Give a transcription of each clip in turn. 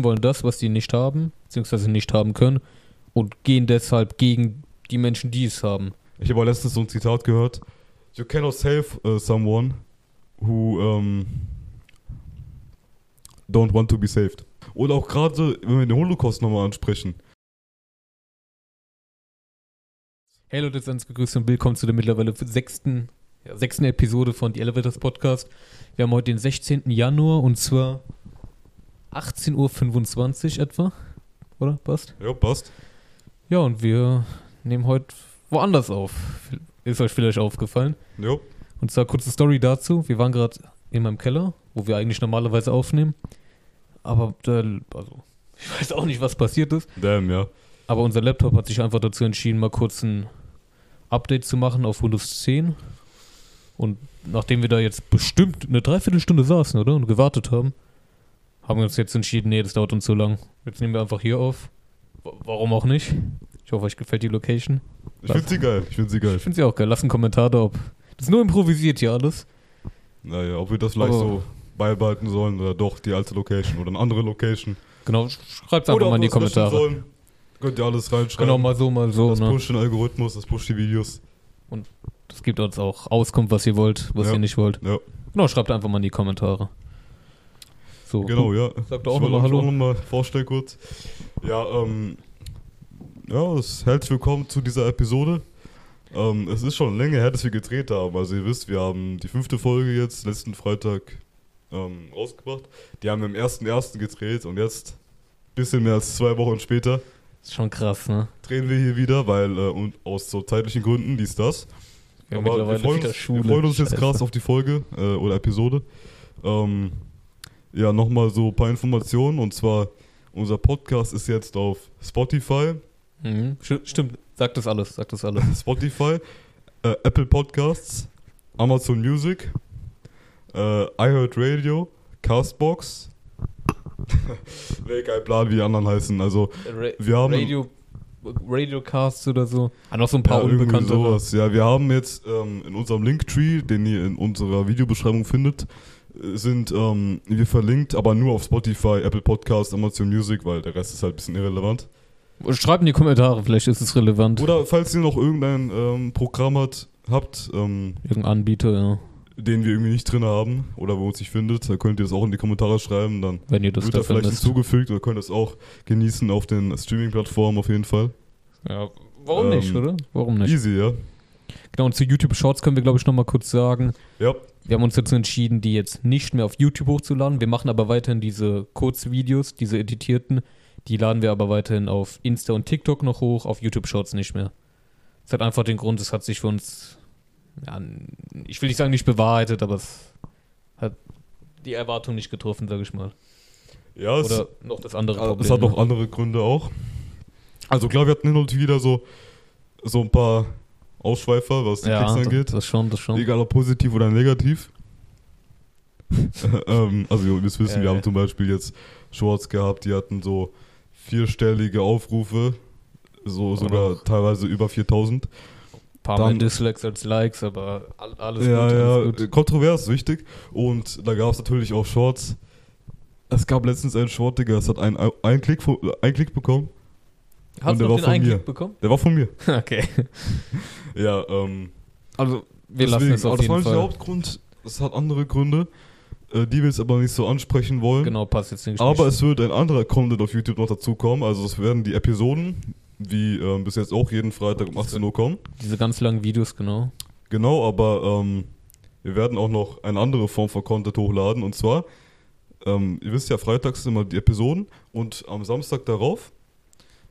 Leuten wollen das, was die nicht haben, beziehungsweise nicht haben können, und gehen deshalb gegen die Menschen, die es haben. Ich habe letztens so ein Zitat gehört. You cannot save uh, someone who um, don't want to be saved. Oder auch gerade, wenn wir den Holocaust nochmal ansprechen. Hey Leute, seid gegrüßt und willkommen zu der mittlerweile sechsten, ja, sechsten Episode von The Elevators Podcast. Wir haben heute den 16. Januar und zwar 18.25 Uhr etwa. Oder? Passt? Ja, passt. Ja, und wir nehmen heute woanders auf. Ist euch vielleicht aufgefallen. Ja. Und zwar kurze Story dazu. Wir waren gerade in meinem Keller, wo wir eigentlich normalerweise aufnehmen. Aber da, also, ich weiß auch nicht, was passiert ist. Damn, ja. Aber unser Laptop hat sich einfach dazu entschieden, mal kurz ein Update zu machen auf Windows 10. Und nachdem wir da jetzt bestimmt eine Dreiviertelstunde saßen, oder? Und gewartet haben, haben wir uns jetzt entschieden, nee, das dauert uns zu lang. Jetzt nehmen wir einfach hier auf. Warum auch nicht? Ich hoffe, euch gefällt die Location. Ich finde sie geil. Ich finde sie geil. Ich finde sie auch geil. Lasst einen Kommentar da, ob. Das ist nur improvisiert hier alles. Naja, ob wir das vielleicht Aber- so beibehalten sollen oder doch die alte Location oder eine andere Location. Genau, schreibt einfach oder mal in die es Kommentare. Sollen. Könnt ihr alles reinschreiben. Genau, mal so, mal so. das Ne? pusht den Algorithmus, das pusht die Videos. Das gibt uns auch Auskunft, was ihr wollt, was Ja. ihr nicht wollt. Ja, Genau, schreibt einfach mal in die Kommentare. So. genau, ja. Sag doch auch ich nochmal Hallo. auch nochmal vorstellen kurz. Ja, ähm, ja, herzlich willkommen zu dieser Episode. Ähm, es ist schon länger her, dass wir gedreht haben. Also ihr wisst, wir haben die fünfte Folge jetzt letzten Freitag ähm, rausgebracht. Die haben wir am 1.1. gedreht und jetzt, bisschen mehr als zwei Wochen später, Ist schon krass, ne? drehen wir hier wieder, weil äh, und aus so zeitlichen Gründen, dies, das. Mittlerweile wir freuen uns. Wir freuen uns jetzt krass auf die Folge äh, oder Episode. Ähm, ja, nochmal so ein paar Informationen. Und zwar, unser Podcast ist jetzt auf Spotify, Mhm. Sti- Stimmt, sagt das alles, sagt das alles. Spotify, äh, Apple Podcasts, Amazon Music, äh, iHeartRadio, Castbox. Wäre kein Plan, wie die anderen heißen. Also, Ra wir haben. Radio, Radiocasts oder so. Ah, noch so ein paar ja, unbekannte. sowas. Ja, wir haben jetzt ähm, in unserem Linktree, den ihr in unserer Videobeschreibung findet, sind ähm, wir verlinkt, aber nur auf Spotify, Apple Podcast, Amazon Music, weil der Rest ist halt ein bisschen irrelevant. Schreibt in die Kommentare, vielleicht ist es relevant. Oder falls ihr noch irgendein ähm, Programm hat, habt, ähm, Irgendein Anbieter, ja. den wir irgendwie nicht drin haben oder wo uns nicht findet, dann könnt ihr das auch in die Kommentare schreiben, dann Wenn ihr das wird da da vielleicht findet. hinzugefügt oder könnt das auch genießen auf den Streaming-Plattformen auf jeden Fall. Ja, warum Ähm, nicht, oder? Warum nicht? Easy, ja? Genau, und zu YouTube Shorts können wir, glaube ich, nochmal kurz sagen. Ja, Wir haben uns dazu entschieden, die jetzt nicht mehr auf YouTube hochzuladen. Wir machen aber weiterhin diese Kurzvideos, diese editierten. Die laden wir aber weiterhin auf Insta und TikTok noch hoch, auf YouTube Shorts nicht mehr. Das hat einfach den Grund, es hat sich für uns, ja, ich will nicht sagen nicht bewahrheitet, aber es hat die Erwartung nicht getroffen, sage ich mal. ja, es, Oder noch das andere Also, Problem. es hat noch ne? andere Gründe auch. Also klar, wir hatten hin und wieder so, so ein paar Ausschweifer, was die ja, Klicks das, angeht. das schon, das schon. Egal ob positiv oder negativ. ähm, also ihr müsst wissen, Ja, wir haben zum Beispiel jetzt Shorts gehabt, die hatten so vierstellige Aufrufe, so sogar Oder- teilweise über 4000. Ein paar mehr dann- Dislikes als Likes, aber all- alles ja, gut, ja, alles gut. kontrovers, wichtig. Und da gab es natürlich auch Shorts. Es gab letztens einen Short, Digga, es hat einen, einen, Klick, einen Klick bekommen. Hast der du war noch den von einen mir. Klick bekommen? Der war von mir. Okay. Ja, ähm, Also, wir lassen es aber auf das war jeden nicht der. Hauptgrund. Es hat andere Gründe, äh, die wir jetzt aber nicht so ansprechen wollen. Genau, passt jetzt nicht. Aber es wird ein anderer Content auf YouTube noch dazukommen. Also es werden die Episoden, wie ähm, bis jetzt auch jeden Freitag um 18 Uhr kommen. Diese ganz langen Videos, genau. Genau, aber ähm, wir werden auch noch eine andere Form von Content hochladen. Und zwar, ähm, ihr wisst ja, freitags sind immer die Episoden und am Samstag darauf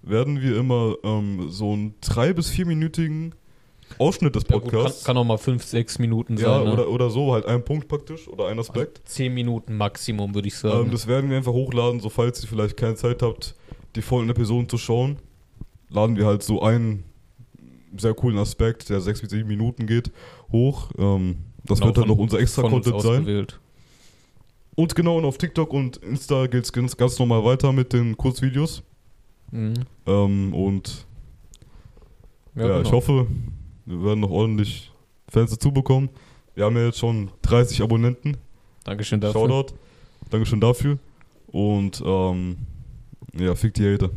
werden wir immer ähm, so einen drei- bis vierminütigen Ausschnitt des Ja, gut, kann, Podcasts. kann auch mal 5, 6 Minuten ja, sein. ne? oder, oder so, halt ein Punkt praktisch oder ein Aspekt. 10 Minuten Maximum, würde ich Ähm, sagen. das werden wir einfach hochladen, so falls ihr vielleicht keine Zeit habt, die vollen Episoden zu schauen. Laden wir halt so einen sehr coolen Aspekt, der sechs bis sieben Minuten geht, hoch. Ähm, das Genau, wird dann von- noch unser extra Content sein. Und genau, und auf TikTok und Insta geht es ganz, ganz normal weiter mit den Kurzvideos. Mhm. Ähm, und ja, genau. ich hoffe, wir werden noch ordentlich Fans dazu bekommen. Wir haben ja jetzt schon 30 Abonnenten. Dankeschön dafür. Shoutout. Dankeschön dafür. Und ähm, Ja, fick die Hater.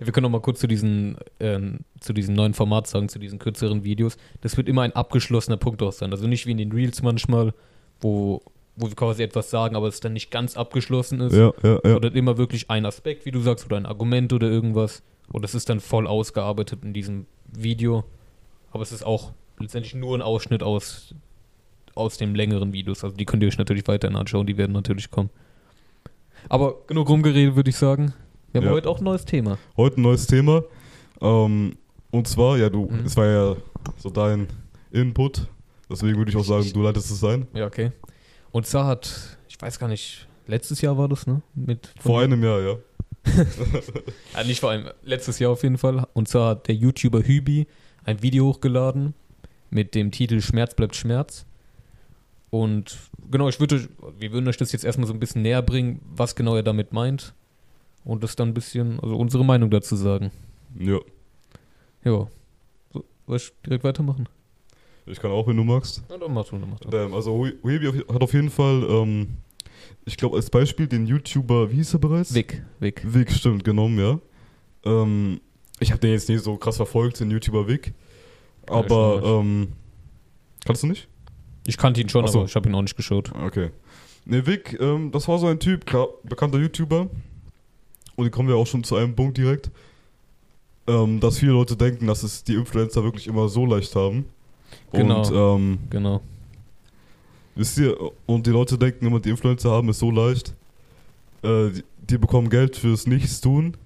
Ja, wir können noch mal kurz zu diesen, ähm, zu diesem neuen Format sagen, zu diesen kürzeren Videos. Das wird immer ein abgeschlossener Punkt auch sein. Also nicht wie in den Reels manchmal, wo, wo wir quasi etwas sagen, aber es dann nicht ganz abgeschlossen ist. Ja, ja, ja. Oder immer wirklich ein Aspekt, wie du sagst, oder ein Argument oder irgendwas. Und das ist dann voll ausgearbeitet in diesem Video. Aber es ist auch letztendlich nur ein Ausschnitt aus, aus den längeren Videos. Also die könnt ihr euch natürlich weiterhin anschauen, die werden natürlich kommen. Aber genug rumgeredet, würde ich sagen. Wir haben Ja. heute auch ein neues Thema. Heute ein neues Thema. Ähm, und zwar, ja, du, Mhm. es war ja so dein Input. Deswegen würde ich auch sagen, du leitest es ein. Ja, okay. Und zwar hat, ich weiß gar nicht, letztes Jahr war das, ne? Mit Vor einem Jahr, ja. Ja, nicht vor allem, letztes Jahr auf jeden Fall. Und zwar hat der YouTuber Hübi ein Video hochgeladen mit dem Titel Schmerz bleibt Schmerz. Und genau, ich würde, wir würden euch das jetzt erstmal so ein bisschen näher bringen, was genau er damit meint. Und das dann ein bisschen, also unsere Meinung dazu sagen. Ja. Ja. So, soll ich direkt weitermachen? Ich kann auch, wenn du magst. Na, dann mach du, dann mach du. Ähm, also Huebi hat auf jeden Fall, ähm, ich glaube als Beispiel den YouTuber, wie hieß er bereits? Wick, Wick. Vic, stimmt, genommen, ja. Ähm, ich habe den jetzt nicht so krass verfolgt, den YouTuber Vic. Ja, Aber, ähm, kannst du nicht? Ich kannte ihn schon, so. aber ich habe ihn auch nicht geschaut. Okay. Ne, Vic, ähm, das war so ein Typ, klar, bekannter YouTuber. Und hier kommen wir auch schon zu einem Punkt direkt. Ähm, dass viele Leute denken, dass es die Influencer wirklich immer so leicht haben. Genau. Und, ähm, Genau. wisst ihr, und die Leute denken immer, die Influencer haben es so leicht. Äh, die, die bekommen Geld fürs Nichtstun.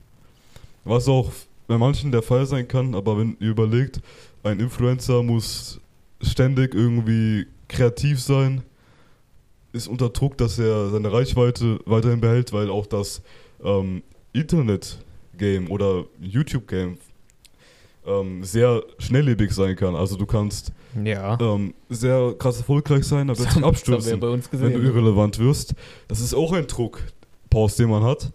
Was auch bei manchen der Fall sein kann, aber wenn ihr überlegt, ein Influencer muss ständig irgendwie kreativ sein, ist unter Druck, dass er seine Reichweite weiterhin behält, weil auch das ähm, Internet-Game oder YouTube-Game ähm, sehr schnelllebig sein kann. Also du kannst Ja. ähm, sehr krass erfolgreich sein, aber plötzlich wir abstürzen, bei uns wenn du irrelevant wirst. Das ist auch ein Druck, Pause, den man hat.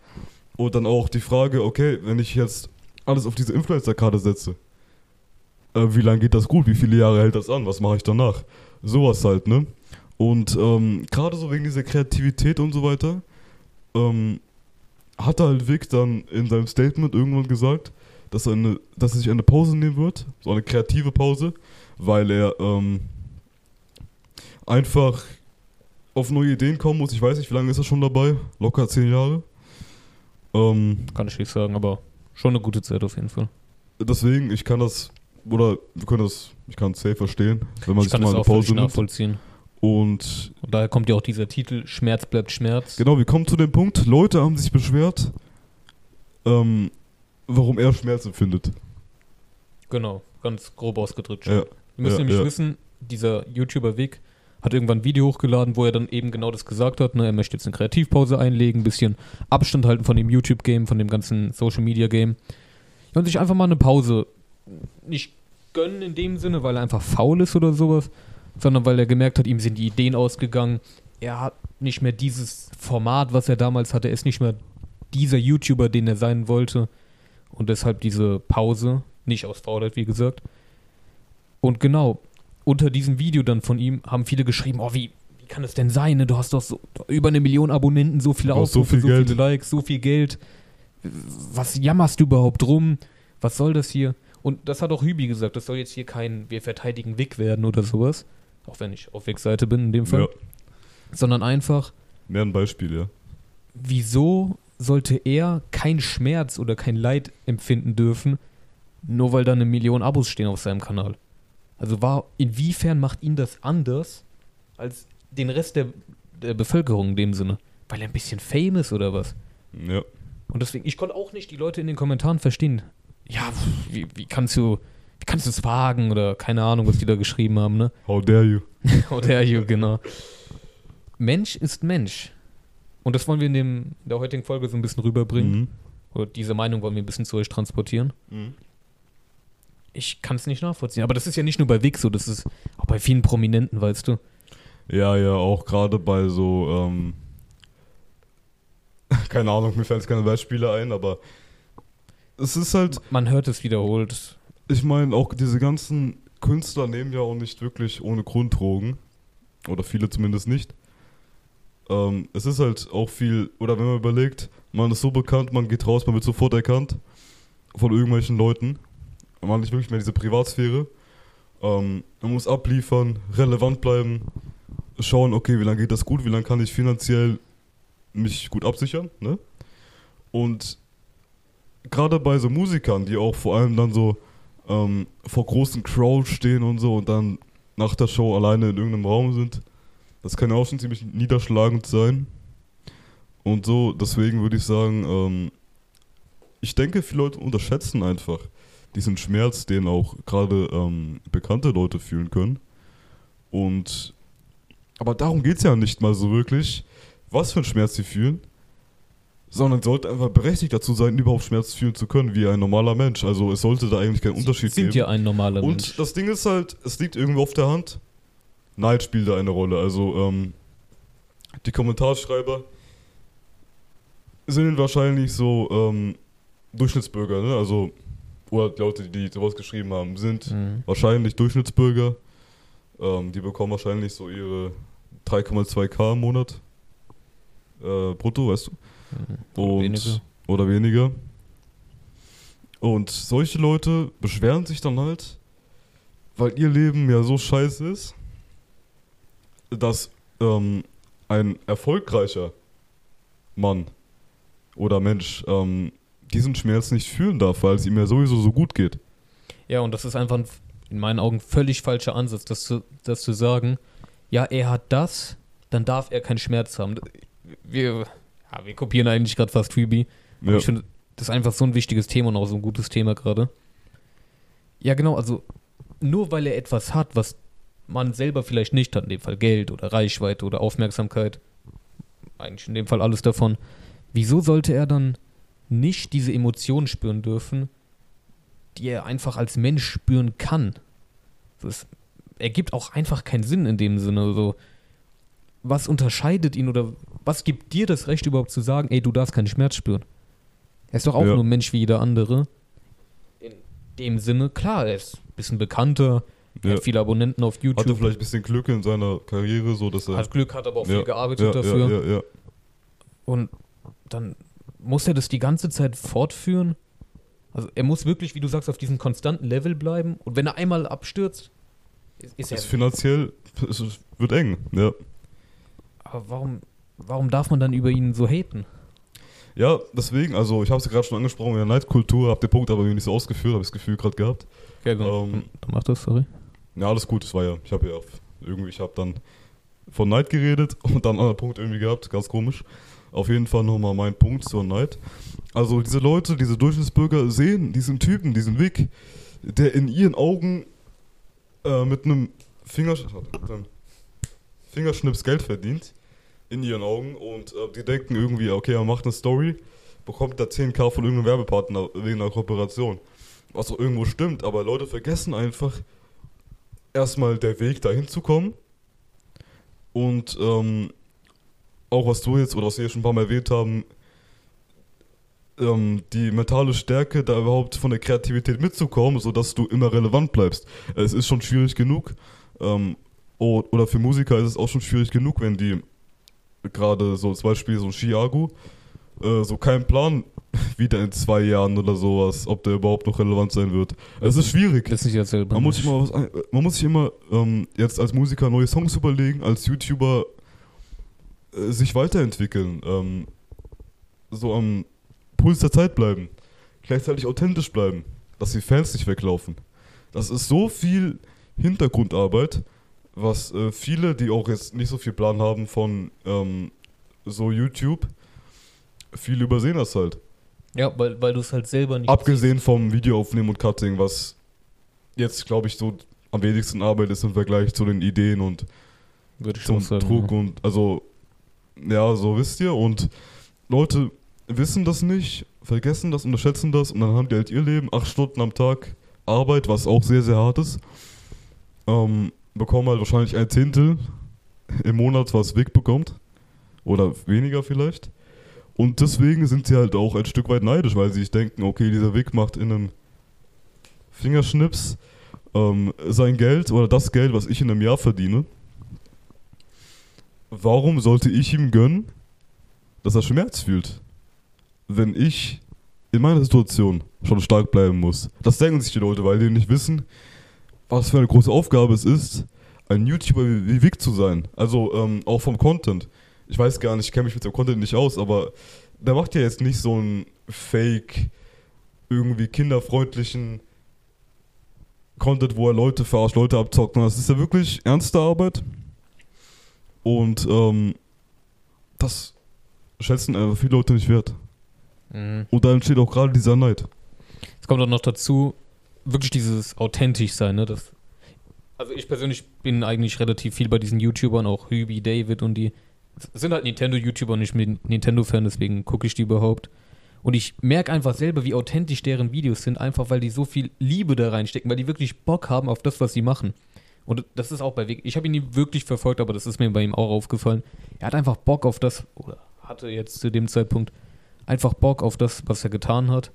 Und dann auch die Frage, okay, wenn ich jetzt alles auf diese Influencer-Karte setze, äh, wie lange geht das gut? Wie viele Jahre hält das an? Was mache ich danach? Sowas halt, ne? Und ähm, gerade so wegen dieser Kreativität und so weiter, ähm, hat halt Vic dann in seinem Statement irgendwann gesagt, dass er, eine, dass er sich eine Pause nehmen wird, so eine kreative Pause, weil er ähm, einfach auf neue Ideen kommen muss. Ich weiß nicht, wie lange ist er schon dabei? Locker zehn Jahre. Ähm, Kann ich nicht sagen, aber schon eine gute Zeit auf jeden Fall. deswegen, ich kann das, oder wir können das, ich kann es safe verstehen, wenn man ich sich mal eine Pause nimmt. nachvollziehen. Und Und daher kommt ja auch dieser Titel Schmerz bleibt Schmerz. genau, wir kommen zu dem Punkt, Leute haben sich beschwert, ähm, warum er Schmerz empfindet. Genau, ganz grob ausgedrückt. schon. Ja, Wir müssen ja, nämlich ja. wissen, dieser YouTuber Weg hat irgendwann ein Video hochgeladen, wo er dann eben genau das gesagt hat. Ne? Er möchte jetzt eine Kreativpause einlegen, ein bisschen Abstand halten von dem YouTube-Game, von dem ganzen Social-Media-Game. Und sich einfach mal eine Pause nicht gönnen in dem Sinne, weil er einfach faul ist oder sowas, sondern weil er gemerkt hat, ihm sind die Ideen ausgegangen. Er hat nicht mehr dieses Format, was er damals hatte. Er ist nicht mehr dieser YouTuber, den er sein wollte. Und deshalb diese Pause, nicht aus Faulheit, wie gesagt. Und genau, unter diesem Video dann von ihm haben viele geschrieben, oh, wie, wie kann es denn sein? Ne? Du hast doch so, über eine Million Abonnenten, so viele so Aufrufe, so, viel Geld. viele Likes, so viel Geld. Was jammerst du überhaupt rum? Was soll das hier? Und das hat auch Hübi gesagt, das soll jetzt hier kein Wir verteidigen Wick werden oder sowas. Auch wenn ich auf Wicks Seite bin in dem Fall. Ja, Sondern einfach, mehr ein Beispiel, ja. wieso sollte er kein Schmerz oder kein Leid empfinden dürfen, nur weil da eine Million Abos stehen auf seinem Kanal? Also war, inwiefern macht ihn das anders als den Rest der, der Bevölkerung in dem Sinne? Weil er ein bisschen fame ist oder was? Ja. Und deswegen, ich konnte auch nicht die Leute in den Kommentaren verstehen. Ja, wie, wie kannst du, wie kannst du es wagen? Oder keine Ahnung, was die da geschrieben haben, ne? How dare you? How dare you, genau. Mensch ist Mensch. Und das wollen wir in, dem, in der heutigen Folge so ein bisschen rüberbringen. Mhm. Oder diese Meinung wollen wir ein bisschen zu euch transportieren. Mhm. Ich kann es nicht nachvollziehen. Aber das ist ja nicht nur bei Wix so, das ist auch bei vielen Prominenten, weißt du. Ja, ja, auch gerade bei so, ähm, keine Ahnung, mir fallen jetzt keine Beispiele ein, aber es ist halt, Man hört es wiederholt. ich meine, auch diese ganzen Künstler nehmen ja auch nicht wirklich ohne Grund Drogen. Oder viele zumindest nicht. Ähm, es ist halt auch viel, oder wenn man überlegt, man ist so bekannt, man geht raus, man wird sofort erkannt von irgendwelchen Leuten. Man hat nicht wirklich mehr diese Privatsphäre. Ähm, man muss abliefern, relevant bleiben, schauen, okay, wie lange geht das gut, wie lange kann ich finanziell mich gut absichern, ne? Und gerade bei so Musikern, die auch vor allem dann so ähm, vor großen Crowds stehen und so und dann nach der Show alleine in irgendeinem Raum sind, das kann ja auch schon ziemlich niederschlagend sein. Und so, deswegen würde ich sagen, ähm, ich denke, viele Leute unterschätzen einfach diesen Schmerz, den auch gerade ähm, bekannte Leute fühlen können. Und aber darum geht es ja nicht mal so wirklich, was für einen Schmerz sie fühlen, sondern sollte einfach berechtigt dazu sein, überhaupt Schmerz fühlen zu können, wie ein normaler Mensch. Also es sollte da eigentlich keinen Unterschied sind geben. ja ein normaler Und Mensch. das Ding ist halt, es liegt irgendwo auf der Hand. Neid spielt da eine Rolle. Also ähm, die Kommentarschreiber sind wahrscheinlich so ähm, Durchschnittsbürger, ne? Also oder die Leute, die sowas geschrieben haben, sind Mhm. wahrscheinlich Durchschnittsbürger. Ähm, die bekommen wahrscheinlich so ihre 3,2k im Monat äh, brutto, weißt du? Mhm. Und, Weniger. Oder weniger. Und solche Leute beschweren sich dann halt, weil ihr Leben ja so scheiße ist, dass ähm, ein erfolgreicher Mann oder Mensch ähm, diesen Schmerz nicht fühlen darf, weil es ihm ja sowieso so gut geht. Ja, und das ist einfach ein, in meinen Augen völlig falscher Ansatz, das zu, das zu sagen, ja, er hat das, dann darf er keinen Schmerz haben. Wir, ja, wir kopieren eigentlich gerade fast Freebie. Ja. ich finde, das ist einfach so ein wichtiges Thema und auch so ein gutes Thema gerade. Ja, genau, also nur weil er etwas hat, was man selber vielleicht nicht hat, in dem Fall Geld oder Reichweite oder Aufmerksamkeit, eigentlich in dem Fall alles davon, wieso sollte er dann nicht diese Emotionen spüren dürfen, die er einfach als Mensch spüren kann? Das ergibt auch einfach keinen Sinn in dem Sinne. So, was unterscheidet ihn oder was gibt dir das Recht überhaupt zu sagen, ey, du darfst keinen Schmerz spüren? Er ist doch auch Ja. nur ein Mensch wie jeder andere. In dem Sinne, klar, er ist ein bisschen bekannter, er Ja. hat viele Abonnenten auf Hatte YouTube, vielleicht ein bisschen Glück in seiner Karriere, so dass er. hat Glück, hat aber auch ja, viel gearbeitet ja, dafür. Ja, ja, ja. Und dann muss er das die ganze Zeit fortführen. Also er muss wirklich, wie du sagst, auf diesem konstanten Level bleiben. Und wenn er einmal abstürzt, ist, ist er. Ist finanziell, es wird eng, ja. Aber warum, warum darf man dann über ihn so haten? Ja, deswegen, also ich habe es ja gerade schon angesprochen, in der Neidkultur, hab den Punkt aber irgendwie nicht so ausgeführt, habe ich das Gefühl gerade gehabt. Okay, genau. Ähm, dann mach das, sorry. Ja, alles gut, das war ja, ich habe ja irgendwie, ich habe dann von Neid geredet und dann einen anderen Punkt irgendwie gehabt, ganz komisch. Auf jeden Fall nochmal mein Punkt zur Neid. Also diese Leute, diese Durchschnittsbürger sehen diesen Typen, diesen Weg, der in ihren Augen äh, mit einem Fingersch Fingerschnips Geld verdient, in ihren Augen und äh, die denken irgendwie, okay, er macht eine Story, bekommt da 10k von irgendeinem Werbepartner wegen einer Kooperation. Was auch irgendwo stimmt, aber Leute vergessen einfach, erstmal der Weg dahin zu kommen und ähm, auch was du jetzt oder was wir schon ein paar Mal erwähnt haben, ähm, die mentale Stärke, da überhaupt von der Kreativität mitzukommen, sodass du immer relevant bleibst. Es ist schon schwierig genug. Ähm, oder für Musiker ist es auch schon schwierig genug, wenn die gerade so zum Beispiel so ein Chiago äh, so keinen Plan wieder in zwei Jahren oder sowas, ob der überhaupt noch relevant sein wird. Es ist schwierig. Das ist nicht dasselbe. Man muss sich immer, was, man muss sich immer ähm, jetzt als Musiker neue Songs überlegen, als YouTuber äh, sich weiterentwickeln, ähm, so am Puls der Zeit bleiben, gleichzeitig authentisch bleiben, dass die Fans nicht weglaufen. Das ist so viel Hintergrundarbeit, was äh, viele, die auch jetzt nicht so viel Plan haben von ähm, so YouTube, viele übersehen das halt. Ja, weil, weil du es halt selber nicht. Abgesehen vom Videoaufnehmen und Cutting, was jetzt, glaube ich, so am wenigsten Arbeit ist im Vergleich zu den Ideen und würde ich zum sagen. Druck ja. und also ja, so wisst ihr und Leute wissen das nicht, vergessen das, unterschätzen das und dann haben die halt ihr Leben, acht Stunden am Tag Arbeit, was auch sehr, sehr hart ist, ähm, bekommen halt wahrscheinlich ein Zehntel im Monat, was Weg bekommt oder weniger vielleicht und deswegen sind sie halt auch ein Stück weit neidisch, weil sie sich denken, okay, dieser Weg macht in einem Fingerschnips ähm, sein Geld oder das Geld, was ich in einem Jahr verdiene warum sollte ich ihm gönnen, dass er Schmerz fühlt? Wenn ich in meiner Situation schon stark bleiben muss. Das denken sich die Leute, weil die nicht wissen, was für eine große Aufgabe es ist, ein YouTuber wie, Vic zu sein. Also ähm, auch vom Content. Ich weiß gar nicht, ich kenne mich mit dem Content nicht aus, aber der macht ja jetzt nicht so einen Fake, irgendwie kinderfreundlichen Content, wo er Leute verarscht, Leute abzockt. Das ist ja wirklich ernste Arbeit. Und ähm, das schätzen einfach viele Leute nicht wert. Mhm. Und da entsteht auch gerade dieser Neid. Es kommt auch noch dazu, wirklich dieses authentisch sein, ne? Das, also ich persönlich bin eigentlich relativ viel bei diesen YouTubern, auch Hübi, David und die sind halt Nintendo-YouTuber und ich bin Nintendo-Fan, deswegen gucke ich die überhaupt. Und ich merke einfach selber, wie authentisch deren Videos sind, einfach weil die so viel Liebe da reinstecken, weil die wirklich Bock haben auf das, was sie machen. Und das ist auch bei Weg. Ich habe ihn nie wirklich verfolgt, aber das ist mir bei ihm auch aufgefallen. Er hat einfach Bock auf das, oder hatte jetzt zu dem Zeitpunkt einfach Bock auf das, was er getan hat.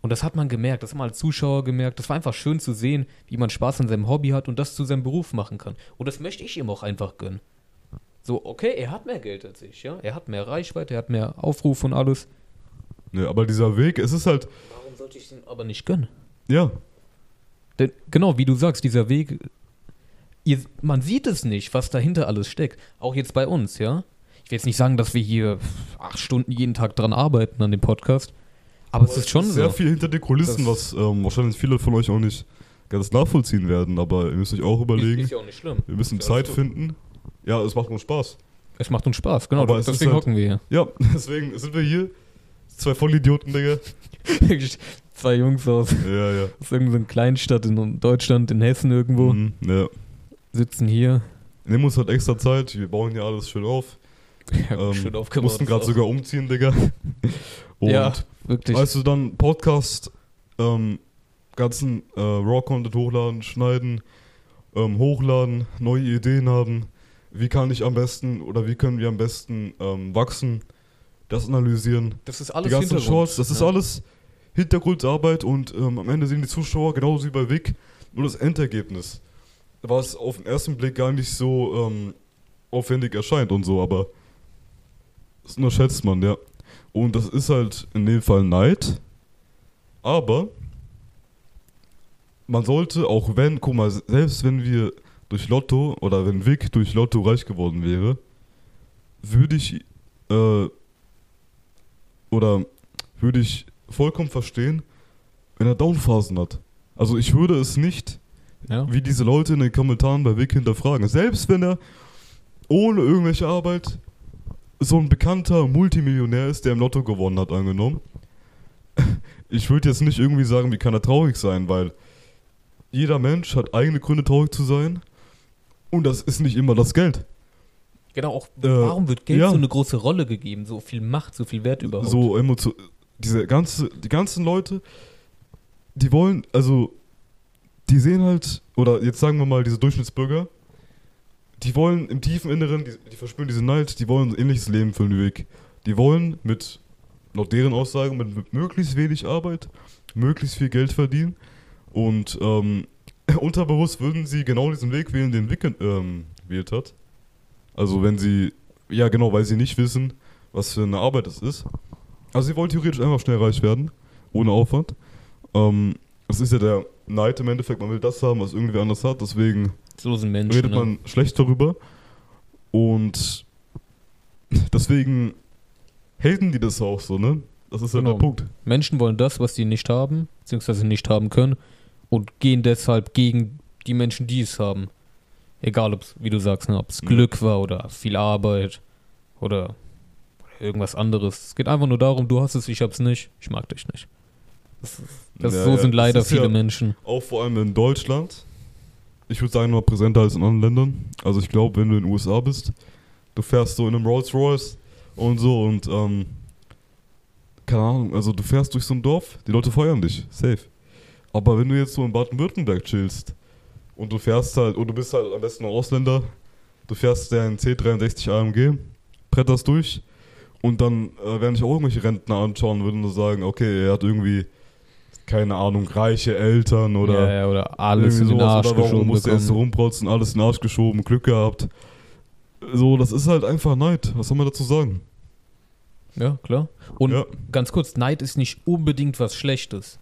Und das hat man gemerkt, das hat man als Zuschauer gemerkt. Das war einfach schön zu sehen, wie man Spaß an seinem Hobby hat und das zu seinem Beruf machen kann. Und das möchte ich ihm auch einfach gönnen. So, okay, er hat mehr Geld als ich, ja. Er hat mehr Reichweite, er hat mehr Aufruf und alles. Ja, aber dieser Weg, es ist halt, Warum sollte ich ihn aber nicht gönnen? ja, Denn, genau, wie du sagst, dieser Weg, ihr, man sieht es nicht, was dahinter alles steckt. Auch jetzt bei uns, ja. Ich will jetzt nicht sagen, dass wir hier acht Stunden jeden Tag dran arbeiten an dem Podcast. Aber es ist schon sehr so. viel hinter den Kulissen, was ähm, wahrscheinlich viele von euch auch nicht ganz nachvollziehen werden. Aber ihr müsst euch auch überlegen, Ist, ist ja auch nicht schlimm. wir müssen Zeit finden. Ja, es macht uns Spaß. Es macht uns Spaß, genau. Aber deswegen halt- hocken wir hier. Ja, deswegen sind wir hier. Zwei Vollidioten, Digga. Zwei Jungs aus, Ja, ja. aus irgendeiner Kleinstadt in Deutschland, in Hessen irgendwo, Mhm, ja. sitzen hier. Nehmen uns halt extra Zeit. Wir bauen hier alles schön auf. Ja, Ähm, schön aufgebaut. mussten gerade sogar umziehen, Digga. Und Ja, wirklich. weißt du, dann Podcast, ähm, ganzen äh, Raw-Content hochladen, schneiden, ähm, hochladen, neue Ideen haben. Wie kann ich am besten oder wie können wir am besten ähm, wachsen? Das analysieren. das ist alles die ganzen. Shorts, das ist ja. alles Hintergrundarbeit und ähm, am Ende sehen die Zuschauer genauso wie bei Vic nur das Endergebnis. Was auf den ersten Blick gar nicht so ähm, aufwendig erscheint und so, aber das unterschätzt man, ja. Und das ist halt in dem Fall Neid, aber man sollte auch wenn, guck mal, selbst wenn wir durch Lotto oder wenn Vic durch Lotto reich geworden wäre, würde ich äh, oder würde ich vollkommen verstehen, wenn er Downphasen hat. Also ich würde es nicht, Ja. wie diese Leute in den Kommentaren bei Vic hinterfragen. Selbst wenn er ohne irgendwelche Arbeit so ein bekannter Multimillionär ist, der im Lotto gewonnen hat, angenommen. Ich würde jetzt nicht irgendwie sagen, wie kann er traurig sein, weil jeder Mensch hat eigene Gründe traurig zu sein und das ist nicht immer das Geld. Genau, auch Äh, warum wird Geld ja. so eine große Rolle gegeben? So viel Macht, so viel Wert überhaupt. so emotion diese ganze die ganzen Leute die wollen also die sehen halt oder jetzt sagen wir mal diese Durchschnittsbürger die wollen im tiefen Inneren die, die verspüren diese Neid die wollen ein ähnliches Leben führen wie ich die wollen mit laut deren Aussagen mit, mit möglichst wenig Arbeit möglichst viel Geld verdienen und ähm, unterbewusst würden sie genau diesen Weg wählen den Wick ähm, gewählt hat also wenn sie ja genau weil sie nicht wissen was für eine Arbeit es ist also sie wollen theoretisch einfach schnell reich werden, ohne Aufwand. Ähm, das ist ja der Neid im Endeffekt, man will das haben, was irgendwer anders hat, deswegen so Menschen. redet ne? man schlecht darüber. Und deswegen haten die das auch so, ne? Das ist ja Genau. der Punkt. Menschen wollen das, was sie nicht haben, beziehungsweise nicht haben können, und gehen deshalb gegen die Menschen, die es haben. Egal, ob es, wie du sagst, ne, ob es Ja. Glück war oder viel Arbeit oder irgendwas anderes. Es geht einfach nur darum, du hast es, ich hab's nicht, ich mag dich nicht. Das, das Ja, so sind leider viele ja Menschen. Auch vor allem in Deutschland. Ich würde sagen, noch präsenter als in anderen Ländern. Also ich glaube, wenn du in den USA bist, du fährst so in einem Rolls Royce und so und ähm, keine Ahnung, also du fährst durch so ein Dorf, die Leute feuern dich, safe. Aber wenn du jetzt so in Baden-Württemberg chillst und du fährst halt, und du bist halt am besten Ausländer, du fährst deinen C63 AMG, bretterst durch und dann äh, werden dich auch irgendwelche Rentner anschauen und würden nur sagen, okay, er hat irgendwie, keine Ahnung, reiche Eltern oder ja, ja, oder alles in den Arsch oder geschoben er so bekommen. rumprotzen, alles in den Arsch geschoben, Glück gehabt. So, das ist halt einfach Neid. Was soll man dazu sagen? Ja, klar. Und Ja. ganz kurz, Neid ist nicht unbedingt was Schlechtes.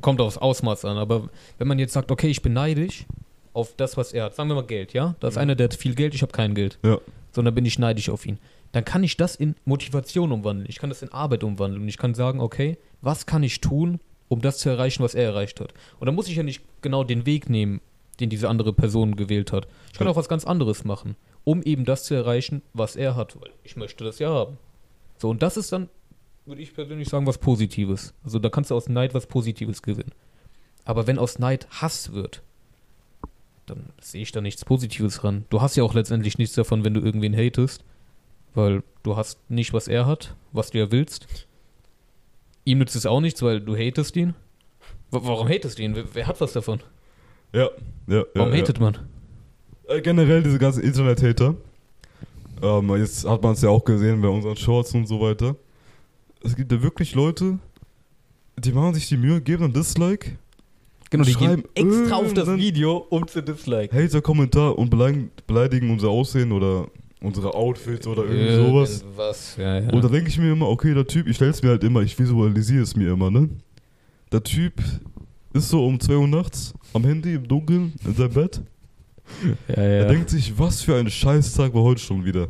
Kommt aufs Ausmaß an. Aber wenn man jetzt sagt, okay, ich bin neidisch auf das, was er hat, sagen wir mal Geld, ja? Da ist Mhm. einer, der hat viel Geld, ich habe kein Geld. Ja. Sondern bin ich neidisch auf ihn. Dann kann ich das in Motivation umwandeln. Ich kann das in Arbeit umwandeln. Und ich kann sagen, okay, was kann ich tun, um das zu erreichen, was er erreicht hat? Und dann muss ich ja nicht genau den Weg nehmen, den diese andere Person gewählt hat. Ich kann Ja. auch was ganz anderes machen, um eben das zu erreichen, was er hat. Weil ich möchte das ja haben. So, und das ist dann, würde ich persönlich sagen, was Positives. Also da kannst du aus Neid was Positives gewinnen. Aber wenn aus Neid Hass wird, dann sehe ich da nichts Positives ran. Du hast ja auch letztendlich nichts davon, wenn du irgendwen hatest, weil du hast nicht, was er hat, was du ja willst. Ihm nützt es auch nichts, weil du hatest ihn. Wa- Warum hatest du ihn? Wer, wer hat was davon? Ja, ja, Warum ja, hatet man? ja. Äh, generell diese ganzen Internet-Hater. Ähm, jetzt hat man es ja auch gesehen bei unseren Shorts und so weiter. Es gibt ja wirklich Leute, die machen sich die Mühe, geben ein Dislike, Genau, die schreiben gehen extra auf das Video, um zu disliken. Hater-Kommentar und beleidigen, beleidigen unser Aussehen oder unsere Outfits oder irgendwie sowas. Irgendwas, ja, ja. Und da denke ich mir immer, okay, der Typ, ich stelle es mir halt immer, ich visualisiere es mir immer, ne? Der Typ ist so um 2 Uhr nachts am Handy im Dunkeln in seinem Bett. ja, Er ja. denkt sich, was für ein Scheißtag war heute schon wieder.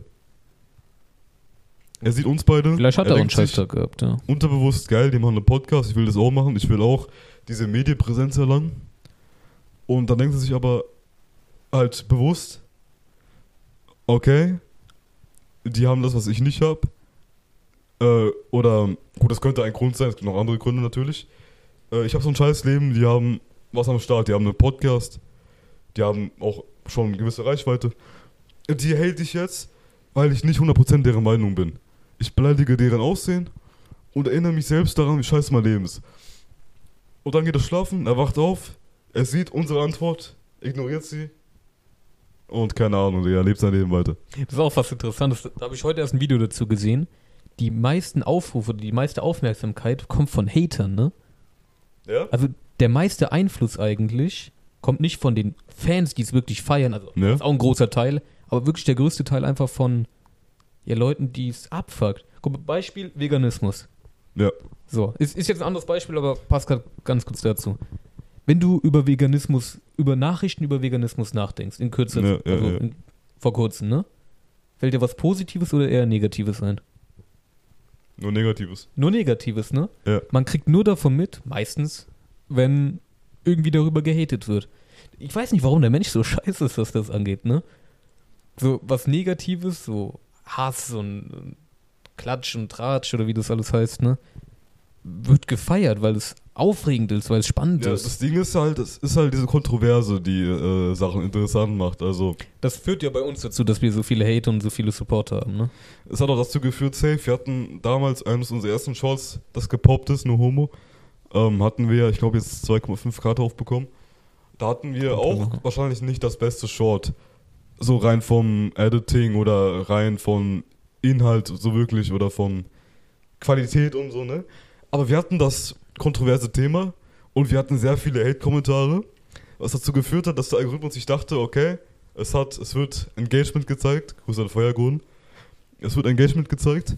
Er sieht uns beide. Vielleicht hat er, auch einen Scheißtag gehabt, ja. Unterbewusst geil, die machen einen Podcast, ich will das auch machen, ich will auch diese Medienpräsenz erlangen. Und dann denkt er sich aber halt bewusst, okay, die haben das, was ich nicht habe. Äh, oder, gut, das könnte ein Grund sein, es gibt noch andere Gründe natürlich. Äh, ich habe so ein scheiß Leben, die haben was am Start, die haben einen Podcast, die haben auch schon eine gewisse Reichweite. Die hate ich jetzt, weil ich nicht 100% deren Meinung bin. Ich beleidige deren Aussehen und erinnere mich selbst daran, wie scheiße mein Leben ist. Und dann geht er schlafen, er wacht auf, er sieht unsere Antwort, ignoriert sie und keine Ahnung, er lebt sein Leben weiter. Das ist auch was Interessantes. Da habe ich heute erst ein Video dazu gesehen. Die meisten Aufrufe, die meiste Aufmerksamkeit kommt von Hatern, ne? Ja? Also der meiste Einfluss eigentlich kommt nicht von den Fans, die es wirklich feiern, also Ja. das ist auch ein großer Teil, aber wirklich der größte Teil einfach von ja, Leuten, die es abfuckt. Guck mal, Beispiel Veganismus. Ja. So, ist, ist jetzt ein anderes Beispiel, aber passt grad ganz kurz dazu. Wenn du über Veganismus, über Nachrichten über Veganismus nachdenkst, in Kürze, Ja, ja, also ja. In, vor kurzem, ne? Fällt dir was Positives oder eher Negatives ein? Nur Negatives. Nur Negatives, ne? Ja. Man kriegt nur davon mit, meistens, wenn irgendwie darüber gehatet wird. Ich weiß nicht, warum der Mensch so scheiße ist, was das angeht, ne? So was Negatives, so Hass und Klatsch und Tratsch oder wie das alles heißt, ne? Wird gefeiert, weil es aufregend ist, weil es spannend Ja, ist. das Ding ist halt, es ist halt diese Kontroverse, die äh, Sachen interessant macht. Also, Das führt ja bei uns dazu, dass wir so viele Hate und so viele Supporter haben, ne? es hat auch dazu geführt, safe, wir hatten damals eines unserer ersten Shorts, das gepoppt ist, nur Homo, ähm, hatten wir, ich glaube, jetzt 2,5k drauf bekommen. Da hatten wir Kommt auch wahrscheinlich nicht das beste Short. So rein vom Editing oder rein von Inhalt so wirklich oder von Qualität und so, ne? Aber wir hatten das kontroverse Thema und wir hatten sehr viele Hate-Kommentare, was dazu geführt hat, dass der Algorithmus sich dachte, okay, es hat, es wird Engagement gezeigt, Grüße an Feuergrund, es wird Engagement gezeigt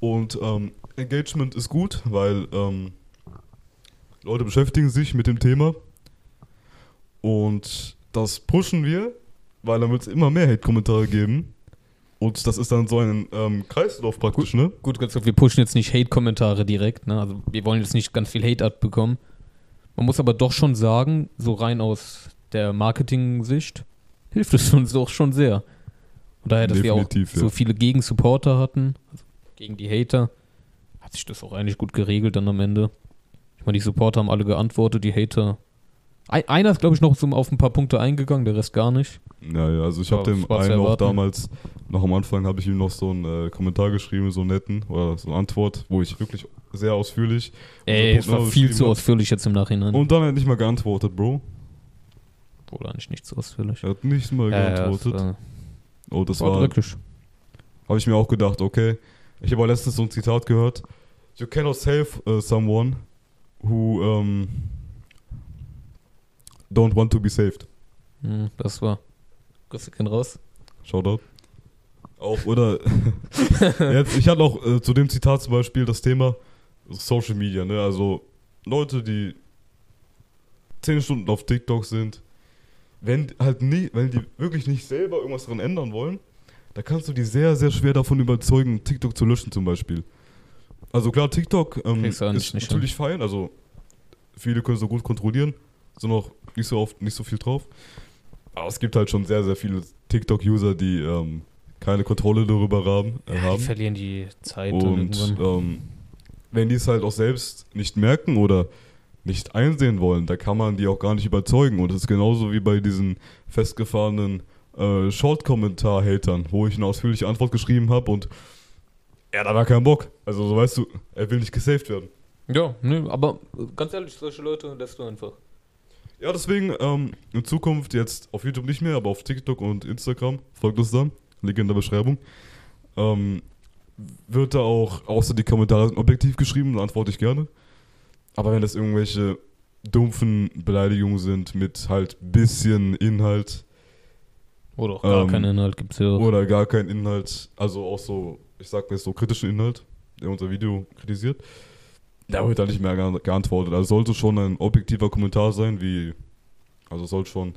und ähm, Engagement ist gut, weil ähm, Leute beschäftigen sich mit dem Thema und das pushen wir, weil dann wird es immer mehr Hate-Kommentare geben und das ist dann so ein ähm, Kreislauf praktisch, ne? Gut, ganz kurz, wir pushen jetzt nicht Hate-Kommentare direkt, ne? Also wir wollen jetzt nicht ganz viel Hate abbekommen. Man muss aber doch schon sagen, so rein aus der Marketing-Sicht, hilft es uns doch schon sehr. Und daher, dass Definitiv, wir auch so ja. viele Gegensupporter hatten, also gegen die Hater, hat sich das auch eigentlich gut geregelt dann am Ende. Ich meine, die Supporter haben alle geantwortet, die Hater. Ein, einer ist, glaube ich, noch so auf ein paar Punkte eingegangen, der Rest gar nicht. Ja, ja, also ich habe dem das einen auch damals, noch am Anfang habe ich ihm noch so einen äh, Kommentar geschrieben, so einen netten, oder so eine Antwort, wo ich wirklich sehr ausführlich Ey, es war viel zu ausführlich jetzt im Nachhinein. Und dann hat er nicht mal geantwortet, Bro. Oder eigentlich nicht so ausführlich. Er hat nicht mal Ja, ja, das geantwortet. war, oh, das war war, wirklich. habe ich mir auch gedacht, okay. Ich habe auch letztens so ein Zitat gehört. You cannot save uh, someone who um, don't want to be saved. Hm, das war. Grüße gehen raus. Shoutout. Auch, oder jetzt, ich hatte auch äh, zu dem Zitat zum Beispiel das Thema Social Media, ne? Also Leute, die 10 Stunden auf TikTok sind, wenn halt nie, wenn die wirklich nicht selber irgendwas daran ändern wollen, da kannst du die sehr, sehr schwer davon überzeugen, TikTok zu löschen zum Beispiel. Also klar, TikTok ähm, auch nicht- ist nicht natürlich fein, also viele können es so gut kontrollieren, sind auch nicht so oft, nicht so viel drauf. Aber es gibt halt schon sehr, sehr viele TikTok-User, die ähm, keine Kontrolle darüber haben. Äh, Ja, die verlieren die Zeit Und ähm, wenn die es halt auch selbst nicht merken oder nicht einsehen wollen, da kann man die auch gar nicht überzeugen. Und das ist genauso wie bei diesen festgefahrenen äh, Short-Kommentar-Hatern, wo ich eine ausführliche Antwort geschrieben habe und er hat aber keinen Bock. Also so weißt du, er will nicht gesaved werden. Ja, ne, aber ganz ehrlich, solche Leute lässt du einfach. Ja, deswegen ähm, in Zukunft jetzt auf YouTube nicht mehr, aber auf TikTok und Instagram folgt uns dann. Link in der Beschreibung. Ähm, wird da auch, außer die Kommentare sind objektiv geschrieben, dann antworte ich gerne. Aber wenn das irgendwelche dumpfen Beleidigungen sind mit halt bisschen Inhalt Oder auch gar Ähm, keinen Inhalt gibt's ja auch. oder gar kein Inhalt, also auch so, ich sag jetzt so kritischen Inhalt, der unser Video kritisiert, da wird da nicht mehr geant- geantwortet. Also sollte schon ein objektiver Kommentar sein, wie, also soll schon,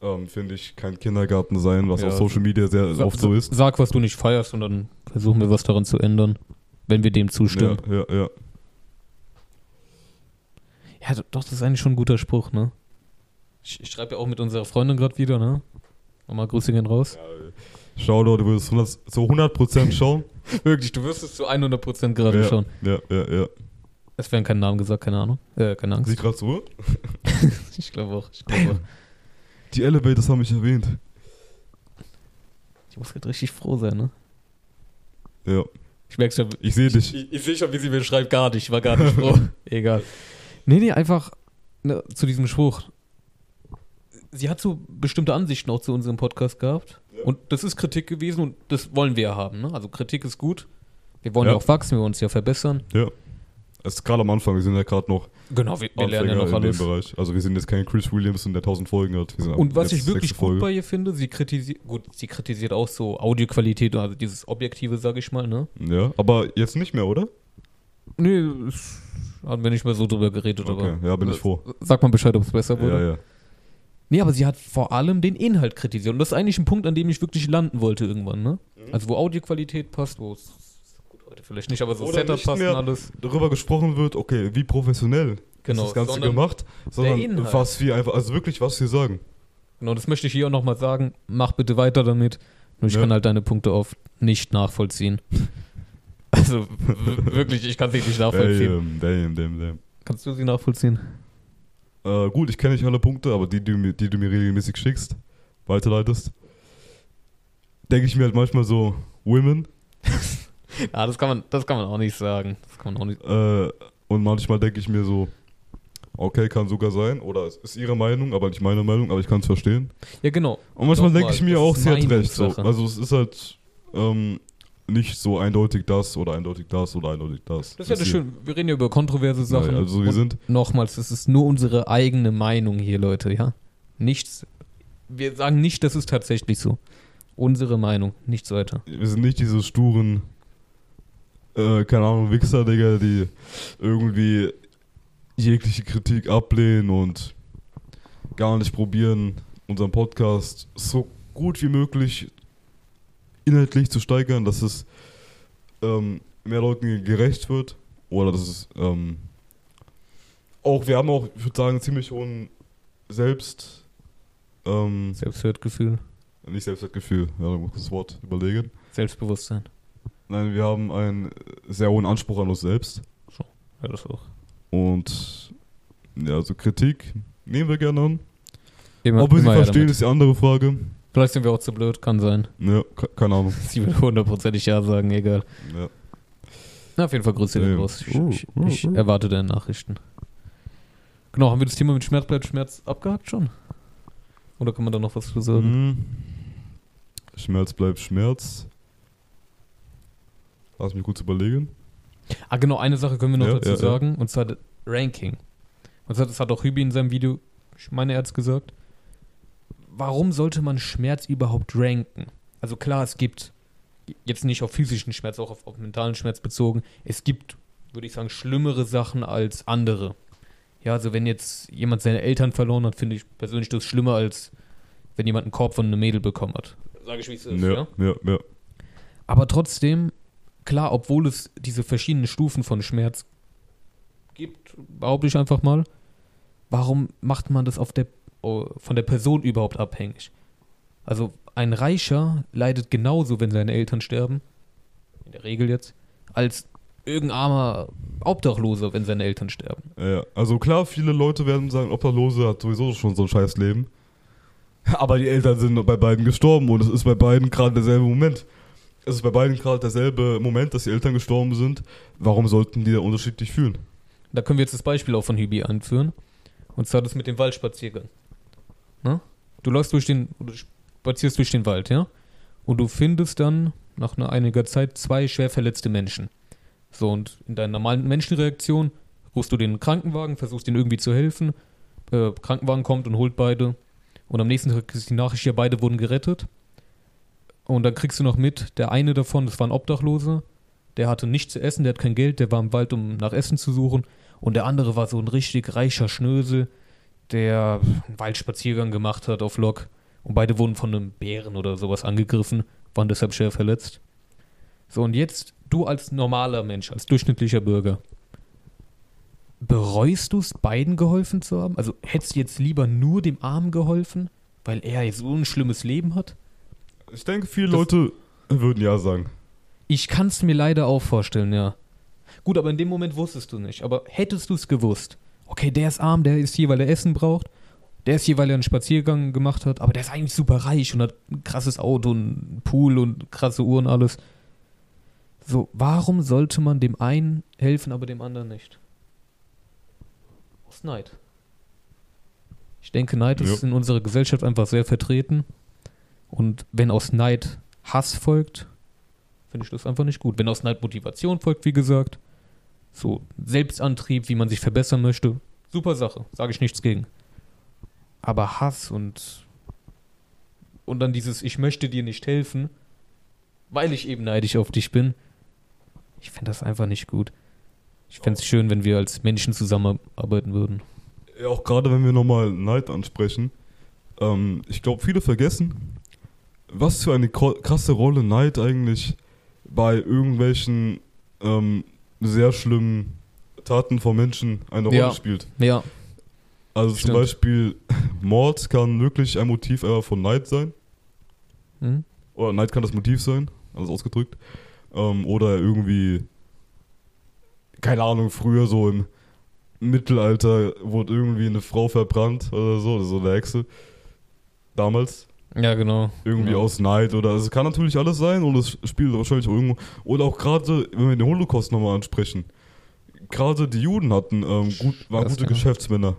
ähm, finde ich, kein Kindergarten sein, was Ja, auf Social Media sehr Sa- oft so ist. Sag, was du nicht feierst und dann versuchen wir was daran zu ändern, wenn wir dem zustimmen. Ja, ja, ja. Ja, doch, das ist eigentlich schon ein guter Spruch, ne? Ich, ich schreibe ja auch mit unserer Freundin gerade wieder, ne? Nochmal Grüße gehen raus. Shoutout, du würdest 100, so 100% schauen. Wirklich, du wirst es zu 100% gerade ja, schauen. ja, ja, ja. Es werden keine Namen gesagt, keine Ahnung. Äh, keine Angst. Sieh gerade so? Ich glaube auch. Ich glaube auch. Die Elevators haben mich erwähnt. Ich muss gerade richtig froh sein, ne? Ja, Ich merke schon. ich sehe dich. Ich, ich sehe schon, wie sie mir schreibt, gar nicht. Ich war gar nicht froh. Egal. Nee, nee, einfach ne, zu diesem Spruch. Sie hat so bestimmte Ansichten auch zu unserem Podcast gehabt. Und das ist Kritik gewesen und das wollen wir ja haben. Ne? Also Kritik ist gut. Wir wollen ja. Ja. auch wachsen, wir wollen uns ja verbessern. Ja. Es ist gerade am Anfang, wir sind ja gerade noch Genau, wir, wir lernen ja noch alles. Bereich. Also wir sind jetzt kein Chris Williams, der 1000 Folgen hat. Und was ich wirklich gut Folge. bei ihr finde, sie kritisiert, gut, sie kritisiert auch so Audioqualität, also dieses Objektive, sag ich mal, ne? Ja, aber jetzt nicht mehr, oder? Nee, haben wir nicht mehr so drüber geredet, Okay, aber. ja, bin ich froh. Sag mal Bescheid, ob es besser wurde. Ja, ja. Nee, aber sie hat vor allem den Inhalt kritisiert. Und das ist eigentlich ein Punkt, an dem ich wirklich landen wollte irgendwann, ne? Mhm. Also wo Audioqualität passt, wo es. Gut, heute vielleicht nicht, aber so Oder Setup passt und alles. Darüber gesprochen wird, okay, wie professionell Genau, ist das Ganze gemacht, sondern was wir einfach, also wirklich, was wir sagen. Genau, das möchte ich hier auch nochmal sagen. Mach bitte weiter damit. Nur ich Ja. kann halt deine Punkte oft nicht nachvollziehen. Also wirklich, ich kann sie nicht nachvollziehen. Damn, damn, damn, damn. Kannst du sie nachvollziehen? Äh, gut, ich kenne nicht alle Punkte, aber die, die, du mir- die du mir regelmäßig schickst, weiterleitest, denke ich mir halt manchmal so, Women, Ja, das kann man, das kann man auch nicht sagen. Das kann man auch nicht. äh, und manchmal denke ich mir so, okay, kann sogar sein, oder es ist ihre Meinung, aber nicht meine Meinung, aber ich kann es verstehen. Ja, genau. Und manchmal denke ich mir auch, sie hat recht. So. Also es ist halt ähm, nicht so eindeutig das oder eindeutig das oder eindeutig das. Das ist ja das hier- schön. Wir reden ja über kontroverse Sachen. Ja, also wir sind, Nochmals, das ist nur unsere eigene Meinung hier, Leute, ja? Nichts. Wir sagen nicht, das ist tatsächlich so. Unsere Meinung, nichts weiter. wir sind nicht diese sturen, äh, keine Ahnung, Wichser, Digga, die irgendwie jegliche Kritik ablehnen und gar nicht probieren, unseren Podcast so gut wie möglich inhaltlich zu steigern, dass es ähm, mehr Leuten gerecht wird. Oder dass es ähm, auch, wir haben auch, ich würde sagen, ziemlich hohen Selbst, ähm, Selbstwertgefühl, nicht Selbstwertgefühl, ja, da muss ich das Wort überlegen. Selbstbewusstsein. Nein, wir haben einen sehr hohen Anspruch an uns selbst. Ja, das auch. Und ja, also Kritik nehmen wir gerne an. Immer, Ob wir sie verstehen, damit. ist die andere Frage. Vielleicht sind wir auch zu blöd, kann sein. Ja, ke- keine Ahnung. Sie will hundertprozentig ja sagen, egal. Ja. Na, auf jeden Fall Grüße gehen Ja. raus. Ich, Uh, ich, uh, ich uh. erwarte deine Nachrichten. Genau, haben wir das Thema mit Schmerz bleibt Schmerz abgehakt schon? Oder kann man da noch was zu sagen? Mhm. Schmerz bleibt Schmerz. Lass mich kurz überlegen. Ah, genau, eine Sache können wir noch Ja, dazu ja, ja. sagen, und zwar das Ranking. Und zwar, das hat auch Hübi in seinem Video, ich meine, er hat es gesagt. Warum sollte man Schmerz überhaupt ranken? also klar, es gibt jetzt nicht auf physischen Schmerz, auch auf, auf mentalen Schmerz bezogen, es gibt, würde ich sagen, schlimmere Sachen als andere. Ja, also wenn jetzt jemand seine Eltern verloren hat, finde ich persönlich das schlimmer, als wenn jemand einen Korb von einem Mädel bekommen hat. Sage ich, wie es ist, ja? Ja, ja. Aber trotzdem, klar, obwohl es diese verschiedenen Stufen von Schmerz gibt, behaupte ich einfach mal, warum macht man das auf der, von der Person überhaupt abhängig? Also ein Reicher leidet genauso, wenn seine Eltern sterben, in der Regel jetzt, als irgendein armer Obdachloser, wenn seine Eltern sterben. Ja, also klar, viele Leute werden sagen, Obdachlose hat sowieso schon so ein scheiß Leben. Aber die Eltern sind bei beiden gestorben und es ist bei beiden gerade derselbe Moment. Es ist bei beiden gerade derselbe Moment, dass die Eltern gestorben sind. Warum sollten die da unterschiedlich fühlen? Da können wir jetzt das Beispiel auch von Hübi anführen. Und zwar das mit dem Waldspaziergang. Ne? Du läufst durch den, du spazierst durch den Wald, ja? Und du findest dann nach einiger Zeit zwei schwer verletzte Menschen. So, und in deiner normalen Menschenreaktion rufst du den Krankenwagen, versuchst ihnen irgendwie zu helfen. Äh, Krankenwagen kommt und holt beide. Und am nächsten Tag ist die Nachricht, ja, beide wurden gerettet. Und dann kriegst du noch mit, der eine davon, das war ein Obdachloser, der hatte nichts zu essen, der hat kein Geld, der war im Wald, um nach Essen zu suchen. Und der andere war so ein richtig reicher Schnösel, der einen Waldspaziergang gemacht hat auf Lok. Und beide wurden von einem Bären oder sowas angegriffen, waren deshalb schwer verletzt. So, und jetzt du als normaler Mensch, als durchschnittlicher Bürger, bereust du es, beiden geholfen zu haben? Also hättest du jetzt lieber nur dem Armen geholfen, weil er so ein schlimmes Leben hat? Ich denke, viele Das- Leute würden ja sagen. Ich kann es mir leider auch vorstellen, ja. Gut, aber in dem Moment wusstest du nicht. Aber hättest du es gewusst, okay, der ist arm, der ist hier, weil er Essen braucht, der ist hier, weil er einen Spaziergang gemacht hat, aber der ist eigentlich super reich und hat ein krasses Auto und einen Pool und krasse Uhren, alles. So, warum sollte man dem einen helfen, aber dem anderen nicht? Aus Neid. Ich denke, Neid ist Ja. in unserer Gesellschaft einfach sehr vertreten. Und wenn aus Neid Hass folgt, finde ich das einfach nicht gut. Wenn aus Neid Motivation folgt, wie gesagt, so Selbstantrieb, wie man sich verbessern möchte, super Sache, sage ich nichts gegen. Aber Hass und und dann dieses ich möchte dir nicht helfen, weil ich eben neidisch auf dich bin. Ich finde das einfach nicht gut. Ich fände es schön, wenn wir als Menschen zusammenarbeiten würden. Ja, auch gerade wenn wir nochmal Neid ansprechen. Ähm, ich glaube, viele vergessen, was für eine krasse Rolle Neid eigentlich bei irgendwelchen ähm, sehr schlimmen Taten von Menschen eine Rolle Ja. spielt. Ja, Also Stimmt. zum Beispiel Mord kann wirklich ein Motiv einfach von Neid sein. hm? Oder Neid kann das Motiv sein, alles ausgedrückt. Ähm, oder irgendwie, keine Ahnung, früher so im Mittelalter wurde irgendwie eine Frau verbrannt oder so, so eine Hexe. Damals. Ja genau. Irgendwie genau. aus Neid oder es kann natürlich alles sein und es spielt wahrscheinlich auch irgendwo. Oder auch gerade, wenn wir den Holocaust nochmal ansprechen, gerade die Juden hatten ähm, gut, waren Das, gute ja. Geschäftsmänner.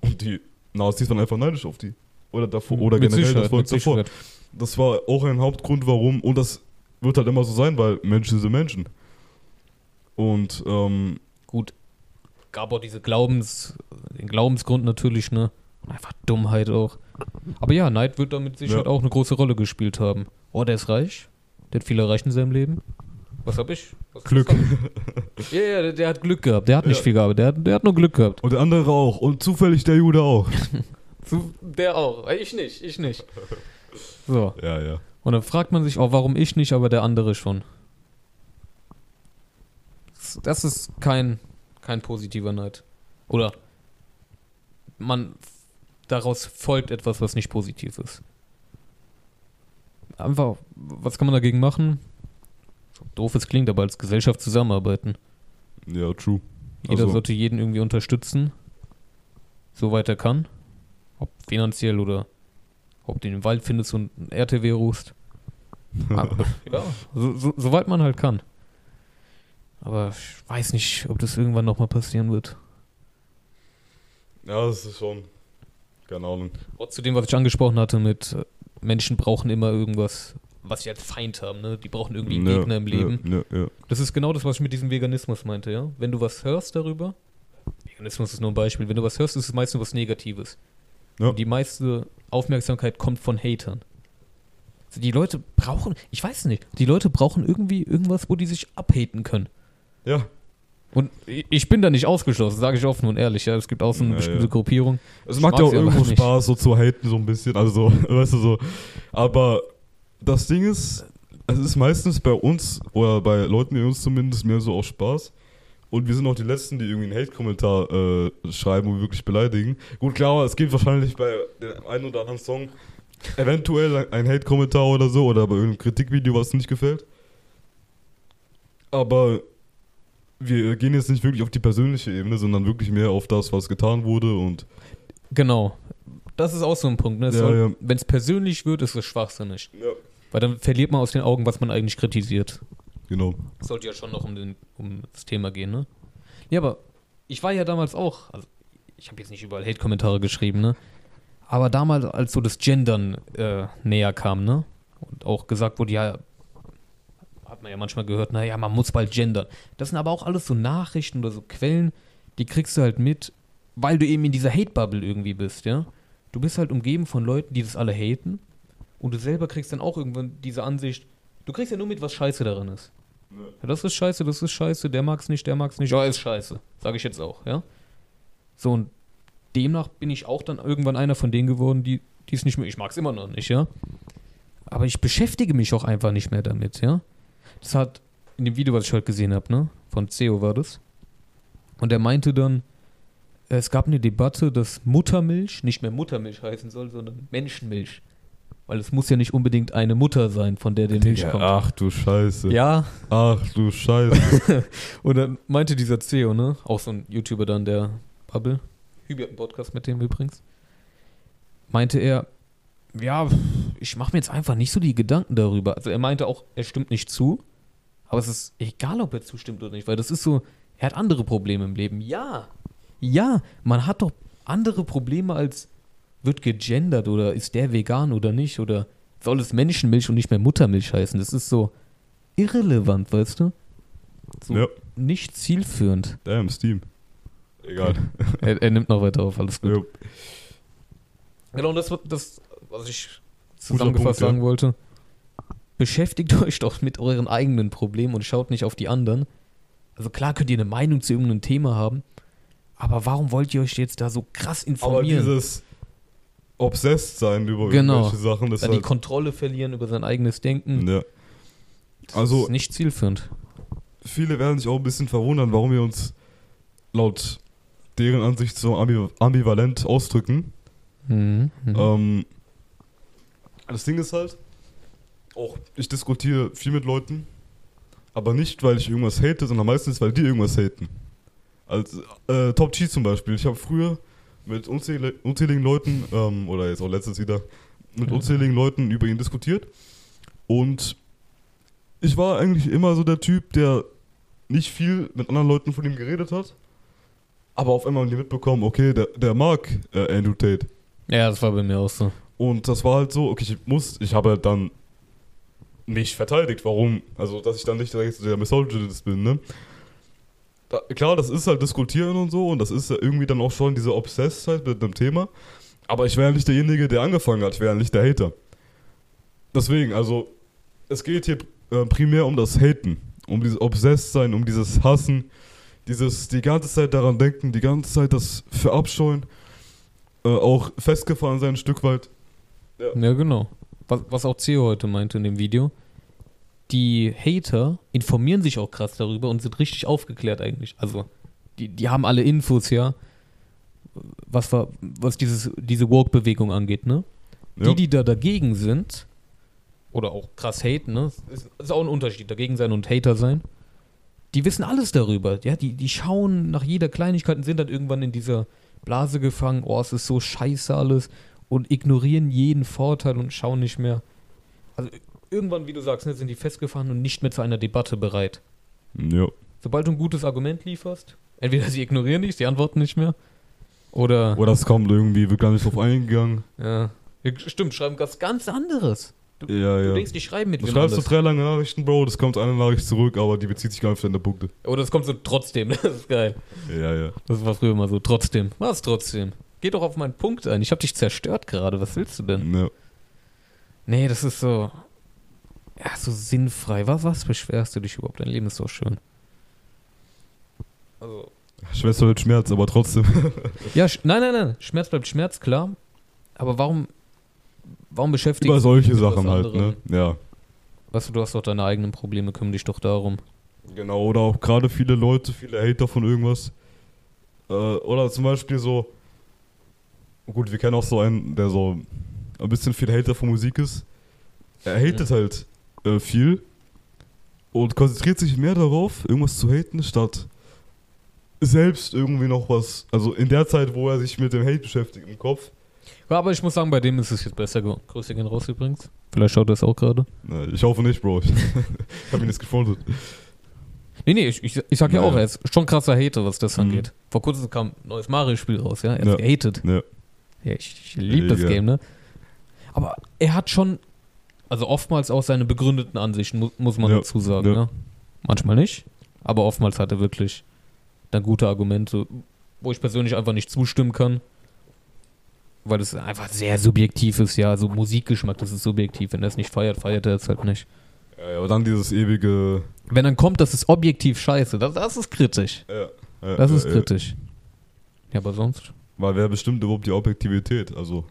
Und die Nazis waren einfach neidisch auf die. Oder davor, oder Mit generell das Volk davor. Sicherheit. Das war auch ein Hauptgrund, warum, und das wird halt immer so sein, weil Menschen sind Menschen. Und ähm, Gut, gab auch diese Glaubens, den Glaubensgrund natürlich, ne? Und einfach Dummheit auch. Aber ja, Neid wird damit sicher Ja. auch eine große Rolle gespielt haben. Oh, der ist reich. Der hat viel erreicht in seinem Leben. Was hab ich? Was Glück. Ja, ja, der, der hat Glück gehabt. Der hat nicht Ja. viel gehabt. Der, hat- der hat nur Glück gehabt. Und der andere auch. Und zufällig der Jude auch. Der auch. Ich nicht, ich nicht. So. Ja, ja. Und dann fragt man sich auch, warum ich nicht, aber der andere schon. Das- Das ist kein, kein positiver Neid. Oder man daraus folgt etwas, was nicht positiv ist. Einfach, was kann man dagegen machen? So doof es klingt, aber als Gesellschaft zusammenarbeiten. Ja, true. Jeder Also- sollte jeden irgendwie unterstützen, soweit er kann. Ob finanziell oder ob du den Wald findest und ein RTW rufst. Aber, ja, so, so, soweit man halt kann. Aber ich weiß nicht, ob das irgendwann nochmal passieren wird. Ja, das ist schon. Keine Ahnung. Zu dem, was ich angesprochen hatte mit äh, Menschen brauchen immer irgendwas, was sie als Feind haben, ne? Die brauchen irgendwie einen Ja, Gegner im Leben. Ja, ja. Das ist genau das, was ich mit diesem Veganismus meinte, ja. Wenn du was hörst darüber, Veganismus ist nur ein Beispiel, wenn du was hörst, ist es meistens was Negatives. Und die meiste Aufmerksamkeit kommt von Hatern. Die Leute brauchen, ich weiß nicht, die Leute brauchen irgendwie irgendwas, wo die sich abhaten können. Ja. Und ich- bin da nicht ausgeschlossen, sage ich offen und ehrlich. Ja, es gibt auch so eine Ja, bestimmte ja. Gruppierung. Es macht ja auch irgendwo. Spaß, so zu haten, so ein bisschen. Also so, weißt du so. Aber das Ding ist, es ist meistens bei uns, oder bei Leuten wie uns zumindest, mehr so auch Spaß. Und wir sind auch die Letzten, die irgendwie einen Hate-Kommentar äh, schreiben und wirklich beleidigen. Gut, klar, es gibt wahrscheinlich bei dem einen oder anderen Song eventuell ein Hate-Kommentar oder so oder bei irgendeinem Kritikvideo, was nicht gefällt. Aber wir gehen jetzt nicht wirklich auf die persönliche Ebene, sondern wirklich mehr auf das, was getan wurde und Genau. Das ist auch so ein Punkt. Ne? Ja, ja. Wenn es persönlich wird, ist es schwachsinnig. ja, Weil dann verliert man aus den Augen, was man eigentlich kritisiert. genau. Es sollte ja schon noch um, den, um das Thema gehen, ne? Ja, aber ich war ja damals auch, also ich habe jetzt nicht überall Hate-Kommentare geschrieben, ne? Aber damals, als so das Gendern äh, näher kam, ne? Und auch gesagt wurde, ja, hat man ja manchmal gehört, naja, man muss bald gendern. Das sind aber auch alles so Nachrichten oder so Quellen, die kriegst du halt mit, weil du eben in dieser Hate-Bubble irgendwie bist, ja? Du bist halt umgeben von Leuten, die das alle haten und du selber kriegst dann auch irgendwann diese Ansicht, du kriegst ja nur mit, was scheiße daran ist. Ja, das ist scheiße, das ist scheiße, der mag's nicht, der mag's nicht. Ja, ist scheiße. Sage ich jetzt auch, ja. So, und demnach bin ich auch dann irgendwann einer von denen geworden, die die es nicht mehr. Ich mag's immer noch nicht, ja. Aber ich beschäftige mich auch einfach nicht mehr damit, ja. Das hat in dem Video, was ich heute gesehen habe, ne? Von CEO war das. Und er meinte dann, es gab eine Debatte, dass Muttermilch nicht mehr Muttermilch heißen soll, sondern Menschenmilch. Weil es muss ja nicht unbedingt eine Mutter sein, von der die Milch kommt. ach du Scheiße. Ja, Ach du Scheiße. und dann meinte dieser CEO, ne? Auch so ein YouTuber dann, der Bubble. Hübi hat einen Podcast mit dem übrigens. Meinte er, ja, ich mache mir jetzt einfach nicht so die Gedanken darüber. Also er meinte auch, er stimmt nicht zu. Aber es ist egal, ob er zustimmt oder nicht, weil das ist so, er hat andere Probleme im Leben. Ja, ja, man hat doch andere Probleme als wird gegendert oder ist der vegan oder nicht oder soll es Menschenmilch und nicht mehr Muttermilch heißen. Das ist so irrelevant, weißt du? So ja, nicht zielführend. damn, Steam. Egal. Er, er nimmt noch weiter auf, alles gut. Ja. Genau, und das wird das, was ich Punkt, zusammengefasst ja. sagen wollte. Beschäftigt euch doch mit euren eigenen Problemen und schaut nicht auf die anderen. Also klar könnt ihr eine Meinung zu irgendeinem Thema haben, aber warum wollt ihr euch jetzt da so krass Aber informieren? dieses obsessed sein über Genau. irgendwelche Sachen, das da ist die halt, Kontrolle verlieren über sein eigenes Denken. ja. Das Also- ist nicht zielführend. Viele werden sich auch ein bisschen verwundern, warum wir uns laut deren Ansicht so ambi ambivalent ausdrücken. Mhm. Mhm. Ähm, das Ding ist halt, auch ich diskutiere viel mit Leuten, aber nicht, weil ich irgendwas hate, sondern meistens, weil die irgendwas haten. Als äh, Top G zum Beispiel. Ich habe früher mit unzähli unzähligen Leuten, ähm, oder jetzt auch letztens wieder, mit unzähligen Leuten über ihn diskutiert. Und ich war eigentlich immer so der Typ, der nicht viel mit anderen Leuten von ihm geredet hat. Aber auf einmal haben die mitbekommen, okay, der, der mag äh, Andrew Tate. ja, das war bei mir auch so. Und das war halt so, okay, ich muss, ich habe dann nicht verteidigt, warum, also dass ich dann nicht direkt der Misogynist bin, ne? Da, klar, das ist halt diskutieren und so und das ist ja irgendwie dann auch schon diese Obsessedheit mit einem Thema, aber ich wäre ja nicht derjenige, der angefangen hat, ich wäre ja nicht der Hater. Deswegen, also, es geht hier äh, primär um das Haten, um dieses Obsessed-Sein, um dieses Hassen, dieses die ganze Zeit daran denken, die ganze Zeit das verabscheuen, äh, auch festgefahren sein ein Stück weit. Ja, genau. Was, was auch CEO heute meinte in dem Video. Die Hater informieren sich auch krass darüber und sind richtig aufgeklärt eigentlich. Also, die, die haben alle Infos, ja. Was, war, was dieses, diese Woke-Bewegung angeht, ne? Ja. Die, die da dagegen sind, oder auch krass haten, ne? Ist, ist auch ein Unterschied, dagegen sein und Hater sein. Die wissen alles darüber, ja? Die, die schauen nach jeder Kleinigkeit und sind dann irgendwann in dieser Blase gefangen, oh, es ist so scheiße alles und ignorieren jeden Vorteil und schauen nicht mehr. Also irgendwann, wie du sagst, ne, sind die festgefahren und nicht mehr zu einer Debatte bereit. Ja. Sobald du ein gutes Argument lieferst, entweder sie ignorieren dich, sie antworten nicht mehr, oder Oder es kommt irgendwie, wird gar nicht drauf eingegangen. ja, stimmt, schreiben was ganz anderes. Du, Ja, du ja. denkst, die schreiben mit Du schreibst so drei lange Nachrichten, Bro, das kommt eine Nachricht zurück, aber die bezieht sich gar nicht auf deine Punkte. Oder es kommt so trotzdem, das ist geil. Ja, ja. Das war früher mal so, trotzdem. Was trotzdem? Geh doch auf meinen Punkt ein. Ich hab dich zerstört gerade, was willst du denn? ja. Nee, das ist so. Ja, so sinnfrei. Was, was beschwerst du dich überhaupt? Dein Leben ist so schön. Also. Schwester mit Schmerz, aber trotzdem. Ja, nein, nein, nein. Schmerz bleibt Schmerz, klar. Aber warum, warum beschäftigst Über solche dich mit was Sachen halt, ne? Ja. Weißt du, du hast doch deine eigenen Probleme, kümmere dich doch darum. Genau, oder auch gerade viele Leute, viele Hater von irgendwas. Äh, oder zum Beispiel so. Gut, wir kennen auch so einen, der so ein bisschen viel Hater von Musik ist. Er hatet halt äh, viel und konzentriert sich mehr darauf, irgendwas zu haten, statt selbst irgendwie noch was. Also in der Zeit, wo er sich mit dem Hate beschäftigt im Kopf. Ja, aber ich muss sagen, bei dem ist es jetzt besser geworden. Grüße gehen raus übrigens. Vielleicht schaut er es auch gerade. Ne, Ich hoffe nicht, Bro. Ich habe ihn jetzt gefunden. Nee, nee, ich, ich, ich sag ja Naja. auch, er ist schon krasser Hater, was das Mhm. angeht. Vor kurzem kam ein neues Mario-Spiel raus, ja. Er Ja. ist gehatet. Ja. Ja, ich, ich liebe das Ja. Game, ne? Aber er hat schon, also oftmals auch seine begründeten Ansichten, mu muss man Ja. dazu sagen, Ja. ne? Manchmal nicht, aber oftmals hat er wirklich dann gute Argumente, wo ich persönlich einfach nicht zustimmen kann. Weil es einfach sehr subjektiv ist, ja. Also Musikgeschmack, das ist subjektiv. Wenn er es nicht feiert, feiert er es halt nicht. Ja, ja, aber dann dieses ewige. Wenn dann kommt, das ist objektiv scheiße, das, das ist kritisch. Ja, Das ist kritisch. Ja, aber sonst. Weil wer bestimmt überhaupt die Objektivität? Also.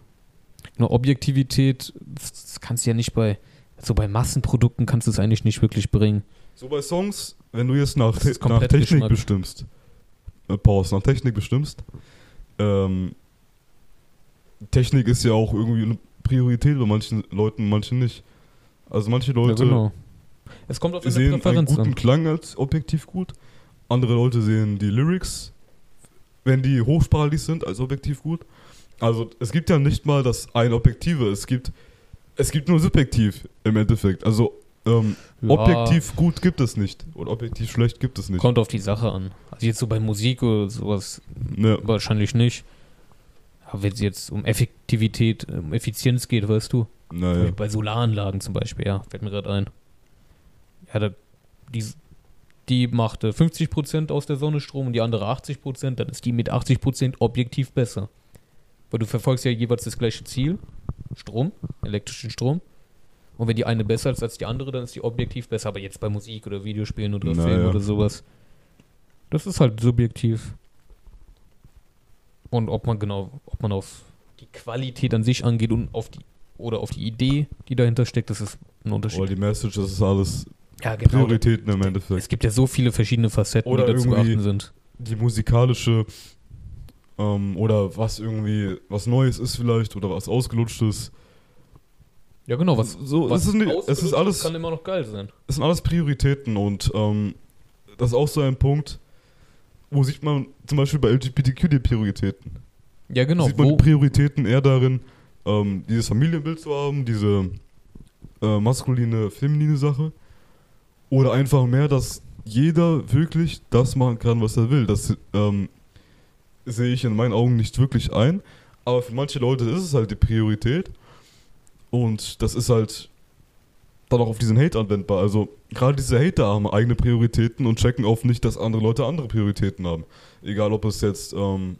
Nur Objektivität, das, kannst du ja nicht bei, so bei Massenprodukten kannst du es eigentlich nicht wirklich bringen. So bei Songs, wenn du jetzt nach, Te nach Technik Geschmack. bestimmst, äh, Pause, nach Technik bestimmst, ähm, Technik ist ja auch irgendwie eine Priorität bei manchen Leuten, manchen nicht. Also manche Leute ja, genau. Es kommt auf sehen einen Präferenz guten an. Klang als objektiv gut, andere Leute sehen die Lyrics, wenn die hochsprachig sind, als objektiv gut. Also es gibt ja nicht mal das ein Objektive, es gibt, es gibt nur subjektiv im Endeffekt. Also ähm, Ja, Objektiv gut gibt es nicht. Oder objektiv schlecht gibt es nicht. Kommt auf die Sache an. Also jetzt so bei Musik oder sowas Ne, wahrscheinlich nicht. Aber wenn es jetzt um Effektivität, um Effizienz geht, weißt du, naja. bei Solaranlagen zum Beispiel, ja, fällt mir gerade ein. Ja, da, die, die macht äh, 50% aus der Sonne Strom und die andere 80%, dann ist die mit 80% objektiv besser. Weil du verfolgst ja jeweils das gleiche Ziel, Strom, elektrischen Strom. Und wenn die eine besser ist als die andere, dann ist die objektiv besser. Aber jetzt bei Musik oder Videospielen oder Na Film ja. oder sowas, das ist halt subjektiv. Und ob man genau, ob man auf die Qualität an sich angeht und auf die oder auf die Idee, die dahinter steckt, das ist ein Unterschied. Oder die Message, das ist alles ja, genau. Prioritäten im Es Endeffekt. gibt ja so viele verschiedene Facetten, Oder die da zu beachten sind. Die musikalische ähm, oder was irgendwie was Neues ist vielleicht oder was ausgelutschtes. Ja, genau, was, so, was es ist, es ist alles, kann immer noch geil sein. es sind alles Prioritäten und ähm, das ist auch so ein Punkt, wo sieht man zum Beispiel bei LGBTQ die Prioritäten. Ja, genau. sieht man die Prioritäten eher darin, ähm, dieses Familienbild zu haben, diese äh, maskuline, feminine Sache. Oder einfach mehr, dass jeder wirklich das machen kann, was er will. Das ähm, sehe ich in meinen Augen nicht wirklich ein. Aber für manche Leute ist es halt die Priorität. Und das ist halt dann auch auf diesen Hate anwendbar. Also gerade diese Hater haben eigene Prioritäten und checken auf nicht, dass andere Leute andere Prioritäten haben. Egal ob es jetzt ähm,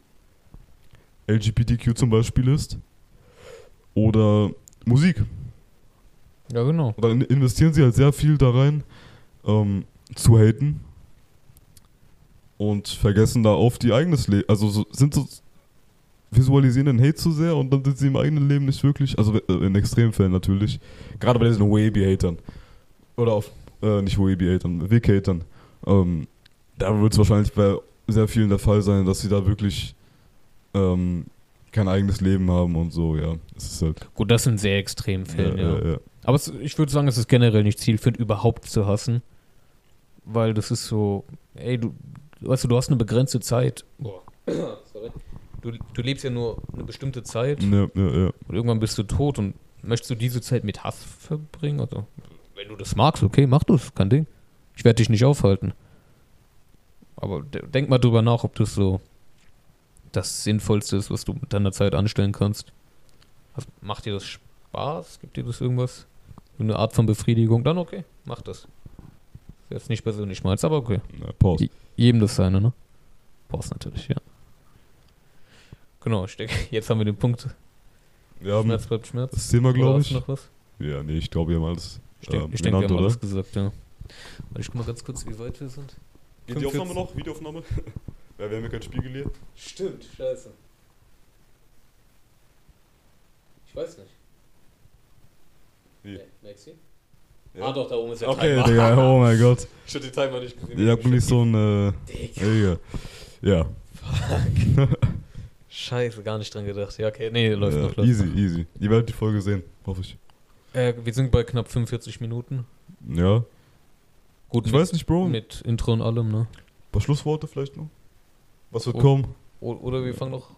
LGBTQ zum Beispiel ist oder Musik. ja, genau. Und dann investieren sie halt sehr viel da rein, ähm, zu haten und vergessen da auf die eigenes Leben. Also so, sind so visualisieren den Hate zu sehr und dann sind sie im eigenen Leben nicht wirklich, also äh, in Extremfällen natürlich, gerade bei diesen Waby-Hatern oder auf, äh, nicht Waby-Hatern, Wick-Hatern, ähm, da wird es wahrscheinlich bei sehr vielen der Fall sein, dass sie da wirklich ähm, kein eigenes Leben haben und so, ja. Es ist halt. Gut, das sind sehr extreme Fälle, ja. äh, äh, Aber es, ich würde sagen, es ist generell nicht zielführend, überhaupt zu hassen. Weil das ist so, ey, du, weißt du, du hast eine begrenzte Zeit. Boah. Sorry. Du, du lebst ja nur eine bestimmte Zeit ja, ja, ja. und irgendwann bist du tot und möchtest du diese Zeit mit Hass verbringen? Also, wenn du das magst, okay, mach das, kein Ding. Ich werde dich nicht aufhalten. Aber de- denk mal drüber nach, ob das so das Sinnvollste ist, was du mit deiner Zeit anstellen kannst. Also, macht dir das Spaß? Gibt dir das irgendwas? Eine Art von Befriedigung? Dann okay, mach das. Jetzt nicht persönlich meins, aber okay. ja Pause. Jedem das seine, ne? Brauchst natürlich, ja. Genau, ich denke, jetzt haben wir den Punkt. Haben Schmerz bleibt Schmerz. das Thema, glaube ich. noch was? Ja, nee, ich glaube, wir haben alles Ich denke, ähm, ich wir haben oder? alles gesagt, ja. Warte, ich guck mal ganz kurz, wie weit wir sind. Geht die 45. Aufnahme noch? Videoaufnahme? ja, wir haben ja kein Spiegel hier. Stimmt, scheiße. Ich weiß nicht. Wie? Maxi? Ja. Ah doch, da oben ist der Okay, Timer. Digga, oh mein Gott. Ich hab den Timer nicht gesehen. Ja, bin ich so ein, äh, Digga. Ja, Scheiße, gar nicht dran gedacht. Ja, okay, nee, läuft ja noch. Läuft easy, noch. easy. Ihr werdet die Folge sehen, hoffe ich. Äh, wir sind bei knapp 45 Minuten. Ja, Gut, ich mit, weiß nicht, Bro. mit Intro und allem, ne? Ein paar Schlussworte vielleicht noch? Was wird Oh. kommen? O oder wir fangen noch.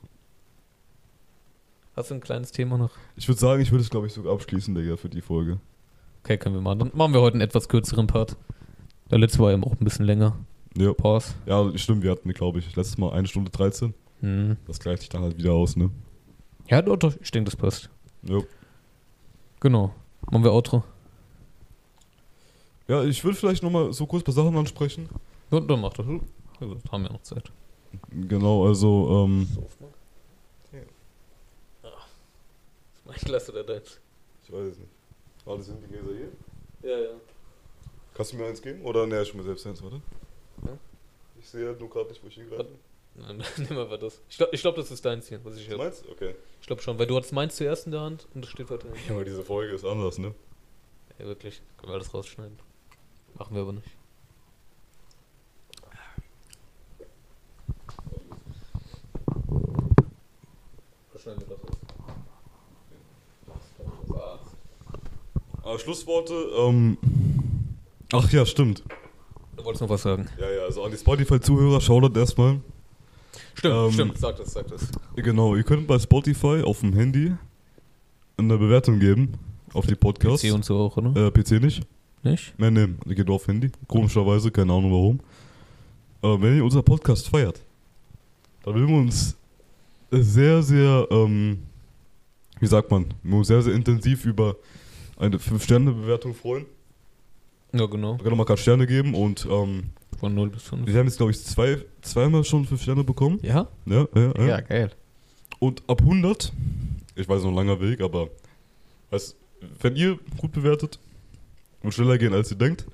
Hast du ein kleines Thema noch? Ich würde sagen, ich würde es, glaube ich, sogar abschließen, Digga, für die Folge. Okay, können wir machen. Dann machen wir heute einen etwas kürzeren Part. Der letzte war eben auch ein bisschen länger. Ja, Pause. ja stimmt, wir hatten, glaube ich, letztes Mal 1 Stunde 13. Hm. Das gleicht sich dann halt wieder aus, ne? Ja, doch, doch, ich denke, das passt. Ja. Genau. Machen wir Outro. Ja, ich würde vielleicht nochmal so kurz ein paar Sachen ansprechen. Ja, dann mach das. Also, haben wir noch Zeit. Genau, also, ähm, Ich lasse da deins. ich weiß es nicht. Ah, das sind die Gläser hier? Ja, ja. Kannst du mir eins geben? Oder ne, ich mir selbst eins, warte. Ja. Ich sehe halt nur gerade nicht, wo ich hingreife. Nein, nimm einfach das. Ich glaube, ich glaub, das ist deins hier, was ich Du habe. meinst? Okay. Ich glaube schon, weil du hattest meins zuerst in der Hand und das steht weiter. Ja, aber diese Folge ist anders, ne? Ja, wirklich. Können wir alles rausschneiden. Machen wir aber nicht. Schneiden wir das raus. Aber Schlussworte, ähm. Ach ja, stimmt. Du wolltest noch was sagen. Ja, ja, also an die Spotify-Zuhörer, Shoutout erstmal. Stimmt, Ähm, stimmt. Sag das, sag das. Genau, ihr könnt bei Spotify auf dem Handy eine Bewertung geben auf die Podcasts. PC und so auch, oder? Äh, PC nicht. Nicht? Nein, nein, geht nur auf Handy. Komischerweise, keine Ahnung warum. Äh, wenn ihr unser Podcast feiert, dann würden wir uns sehr, sehr, ähm, wie sagt man, sehr, sehr intensiv über eine 5-Sterne-Bewertung freuen. Ja, genau. Wir können nochmal gerade Sterne geben und ähm, Von 0 bis 5. wir haben jetzt, glaube ich, zwei, zweimal schon 5 Sterne bekommen. Ja? Ja, ja, ja. Ja, geil. Und ab 100, ich weiß noch ein langer Weg, aber weißt, wenn ihr gut bewertet und schneller gehen, als ihr denkt,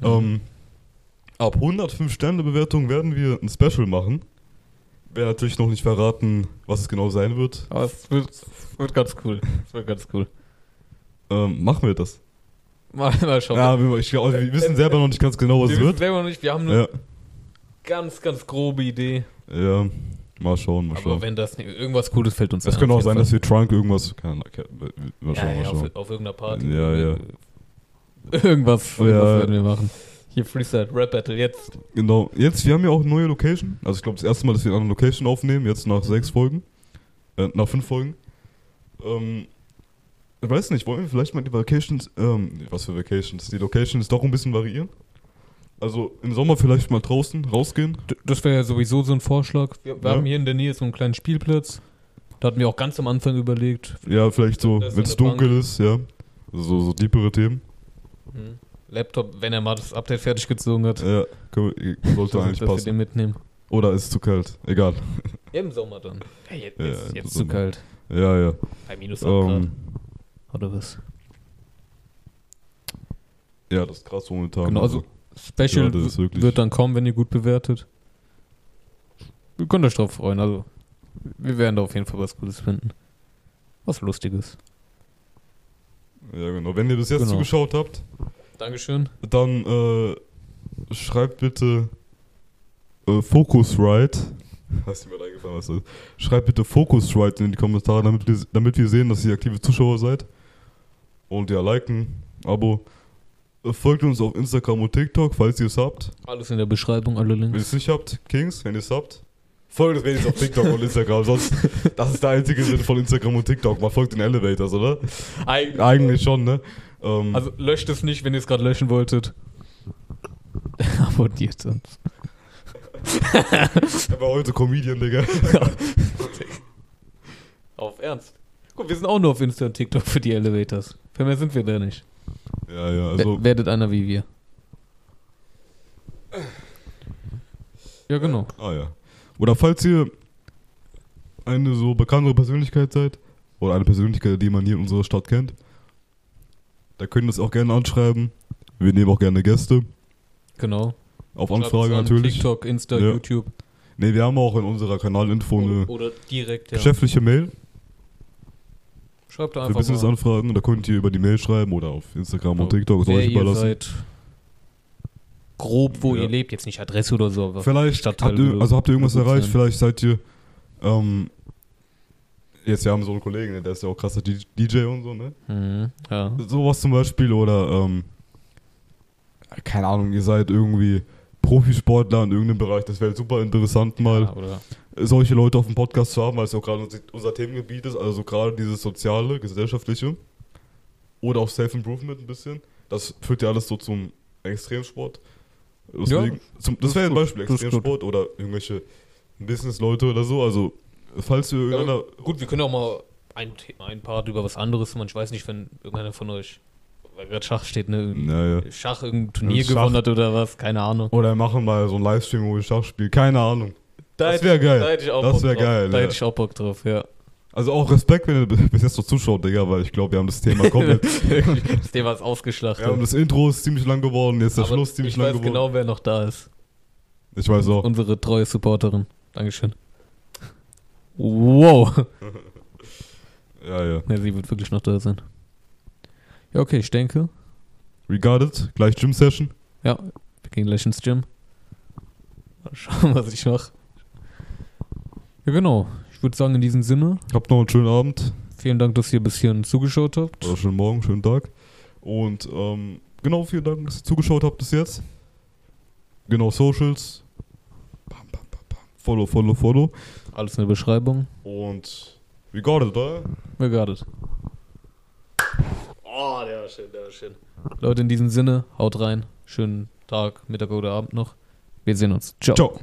Mhm. ähm, ab 105 Sterne Bewertung werden wir ein Special machen. Wer natürlich noch nicht verraten, was es genau sein wird, Aber es wird, wird ganz cool. Es wird ganz cool. Ähm, machen wir das. Mal, mal schauen. Ja, wir, ich, wir wissen selber noch nicht ganz genau, was wir es wird. selber noch nicht, wir haben eine Ja, ganz, ganz grobe Idee. ja, mal schauen, mal Aber schauen. wenn das irgendwas Cooles fällt uns Es könnte auch sein, jeden dass wir Trunk irgendwas. Keine mal Fall. schauen, ja, mal ja, schauen. auf, auf irgendeiner Party. Ja, ja. Irgendwas, irgendwas werden wir machen. Hier Freestyle, Rap Battle, jetzt. Genau. Jetzt, wir haben ja auch eine neue Location. Also ich glaube, das erste Mal, dass wir eine andere Location aufnehmen, jetzt nach sechs Folgen. Äh, nach fünf Folgen. Ähm, ich weiß nicht, wollen wir vielleicht mal die Vacations, ähm, was für Vacations, die Locations doch ein bisschen variieren? Also im Sommer vielleicht mal draußen rausgehen. D- Das wäre ja sowieso so ein Vorschlag. Wir, wir Ja. haben hier in der Nähe so einen kleinen Spielplatz. Da hatten wir auch ganz am Anfang überlegt. Ja, vielleicht so, wenn es dunkel ist, ja. Also so, so deepere Themen. Hm. Laptop, wenn er mal das Update fertig gezogen hat, Ja, können wir, sollte eigentlich passen. den mitnehmen. Oder ist es zu kalt? Egal. Im Sommer dann. Ja, jetzt Ja, jetzt, jetzt zu Sommer. kalt. Ja, ja. Bei minus 8 Grad. Oder was? ja, das ist krass momentan. Genau, also Special Ja, wird dann kommen, wenn ihr gut bewertet. Ihr könnt euch drauf freuen, also wir werden da auf jeden Fall was Gutes finden. Was Lustiges. Ja, genau. Wenn ihr bis jetzt Genau. zugeschaut habt, Dankeschön. dann äh, schreibt bitte äh, Focusrite. Hast du mir eingefallen, was das ist? Schreibt bitte Focusrite in die Kommentare, damit wir, damit wir sehen, dass ihr aktive Zuschauer seid. Und ja, liken, Abo. Folgt uns auf Instagram und TikTok, falls ihr es habt. Alles in der Beschreibung, alle Wenn ihr Links. es nicht habt, Kings, wenn ihr es habt. Folgt uns wenigstens auf TikTok und Instagram, sonst das ist der einzige Sinn von Instagram und TikTok. Man folgt den Elevators, oder? Eigentlich. Eigentlich schon, ne? Ähm, Also löscht es nicht, wenn ihr es gerade löschen wolltet. Abonniert uns. er war heute Comedian, Digga. Auf Ernst. Guck, wir sind auch nur auf Insta und TikTok für die Elevators. Für mehr sind wir da nicht. Ja, ja, Also, werdet einer wie wir. Ja, genau. Ah ja. Oder falls ihr eine so bekanntere Persönlichkeit seid, oder eine Persönlichkeit, die man hier in unserer Stadt kennt, Da könnt ihr uns auch gerne anschreiben. Wir nehmen auch gerne Gäste. Genau. Auf Anfrage an, natürlich. TikTok, Insta, Ja. YouTube. Ne, wir haben auch in unserer Kanalinfo eine Oder, oder direkt, ja. geschäftliche Mail Schreibt da für einfach mal, Business-Anfragen. Da könnt ihr über die Mail schreiben oder auf Instagram und Ja, TikTok. Ist wer euch ihr seid. Grob, wo Ja. ihr lebt. Jetzt nicht Adresse oder so, aber Vielleicht Stadtteil habt ihr, also habt ihr irgendwas erreicht, sein. vielleicht seid ihr ähm, jetzt wir haben so einen Kollegen, ne, der ist ja auch krasser DJ und so, ne? Mhm, ja. Sowas zum Beispiel oder ähm, keine Ahnung, ihr seid irgendwie Profisportler in irgendeinem Bereich, das wäre super interessant mal ja. Solche Leute auf dem Podcast zu haben, weil es ja auch gerade unser- Themengebiet ist, also gerade dieses soziale, gesellschaftliche oder auch Self-Improvement ein bisschen. Das führt ja alles so zum Extremsport. Deswegen, zum, das das wäre ein Beispiel, Extremsport oder irgendwelche Business-Leute oder so. Also, falls ihr irgendeiner. Gut, wir können auch mal ein, ein Part über was anderes machen. Ich weiß nicht, wenn irgendeiner von euch, weil gerade Schach steht, ne? Naja. Schach irgendein Turnier Schach. gewonnen hat oder was, keine Ahnung. Oder wir machen mal so einen Livestream, wo wir Schach spielen. Keine Ahnung. Da Das hätte wär ich- geil. Da hätte ich auch Das Bock wär drauf. geil, Da ja. hätte ich auch Bock drauf, ja. Also auch Respekt, wenn ihr bis jetzt noch zuschaut, Digga, weil ich glaube, wir haben das Thema komplett. Das Thema ist ausgeschlachtet. ja, und das Intro ist ziemlich lang geworden, jetzt der Aber Schluss ziemlich ich lang weiß geworden. genau, wer noch da ist. Ich weiß auch. Unsere treue Supporterin. Dankeschön. Wow. Ja, ja. Ja, sie wird wirklich noch da sein. Ja, okay, ich denke, Regarded, gleich Gym-Session. ja, wir gehen gleich ins Gym. Mal schauen, was ich mache. Ja, genau. Ich würde sagen, in diesem Sinne, Habt noch einen schönen Abend. vielen Dank, dass ihr ein bisschen zugeschaut habt. Oder schönen Morgen, schönen Tag. Und ähm, genau, vielen Dank, dass ihr zugeschaut habt bis jetzt. Genau, Socials. Bam, bam, bam, bam. Follow, follow, follow. Alles in der Beschreibung. Und regarded, oder? We got it. Oh, der war schön, der war schön. Leute, in diesem Sinne, haut rein. Schönen Tag, Mittag oder Abend noch. Wir sehen uns. Ciao. Ciao.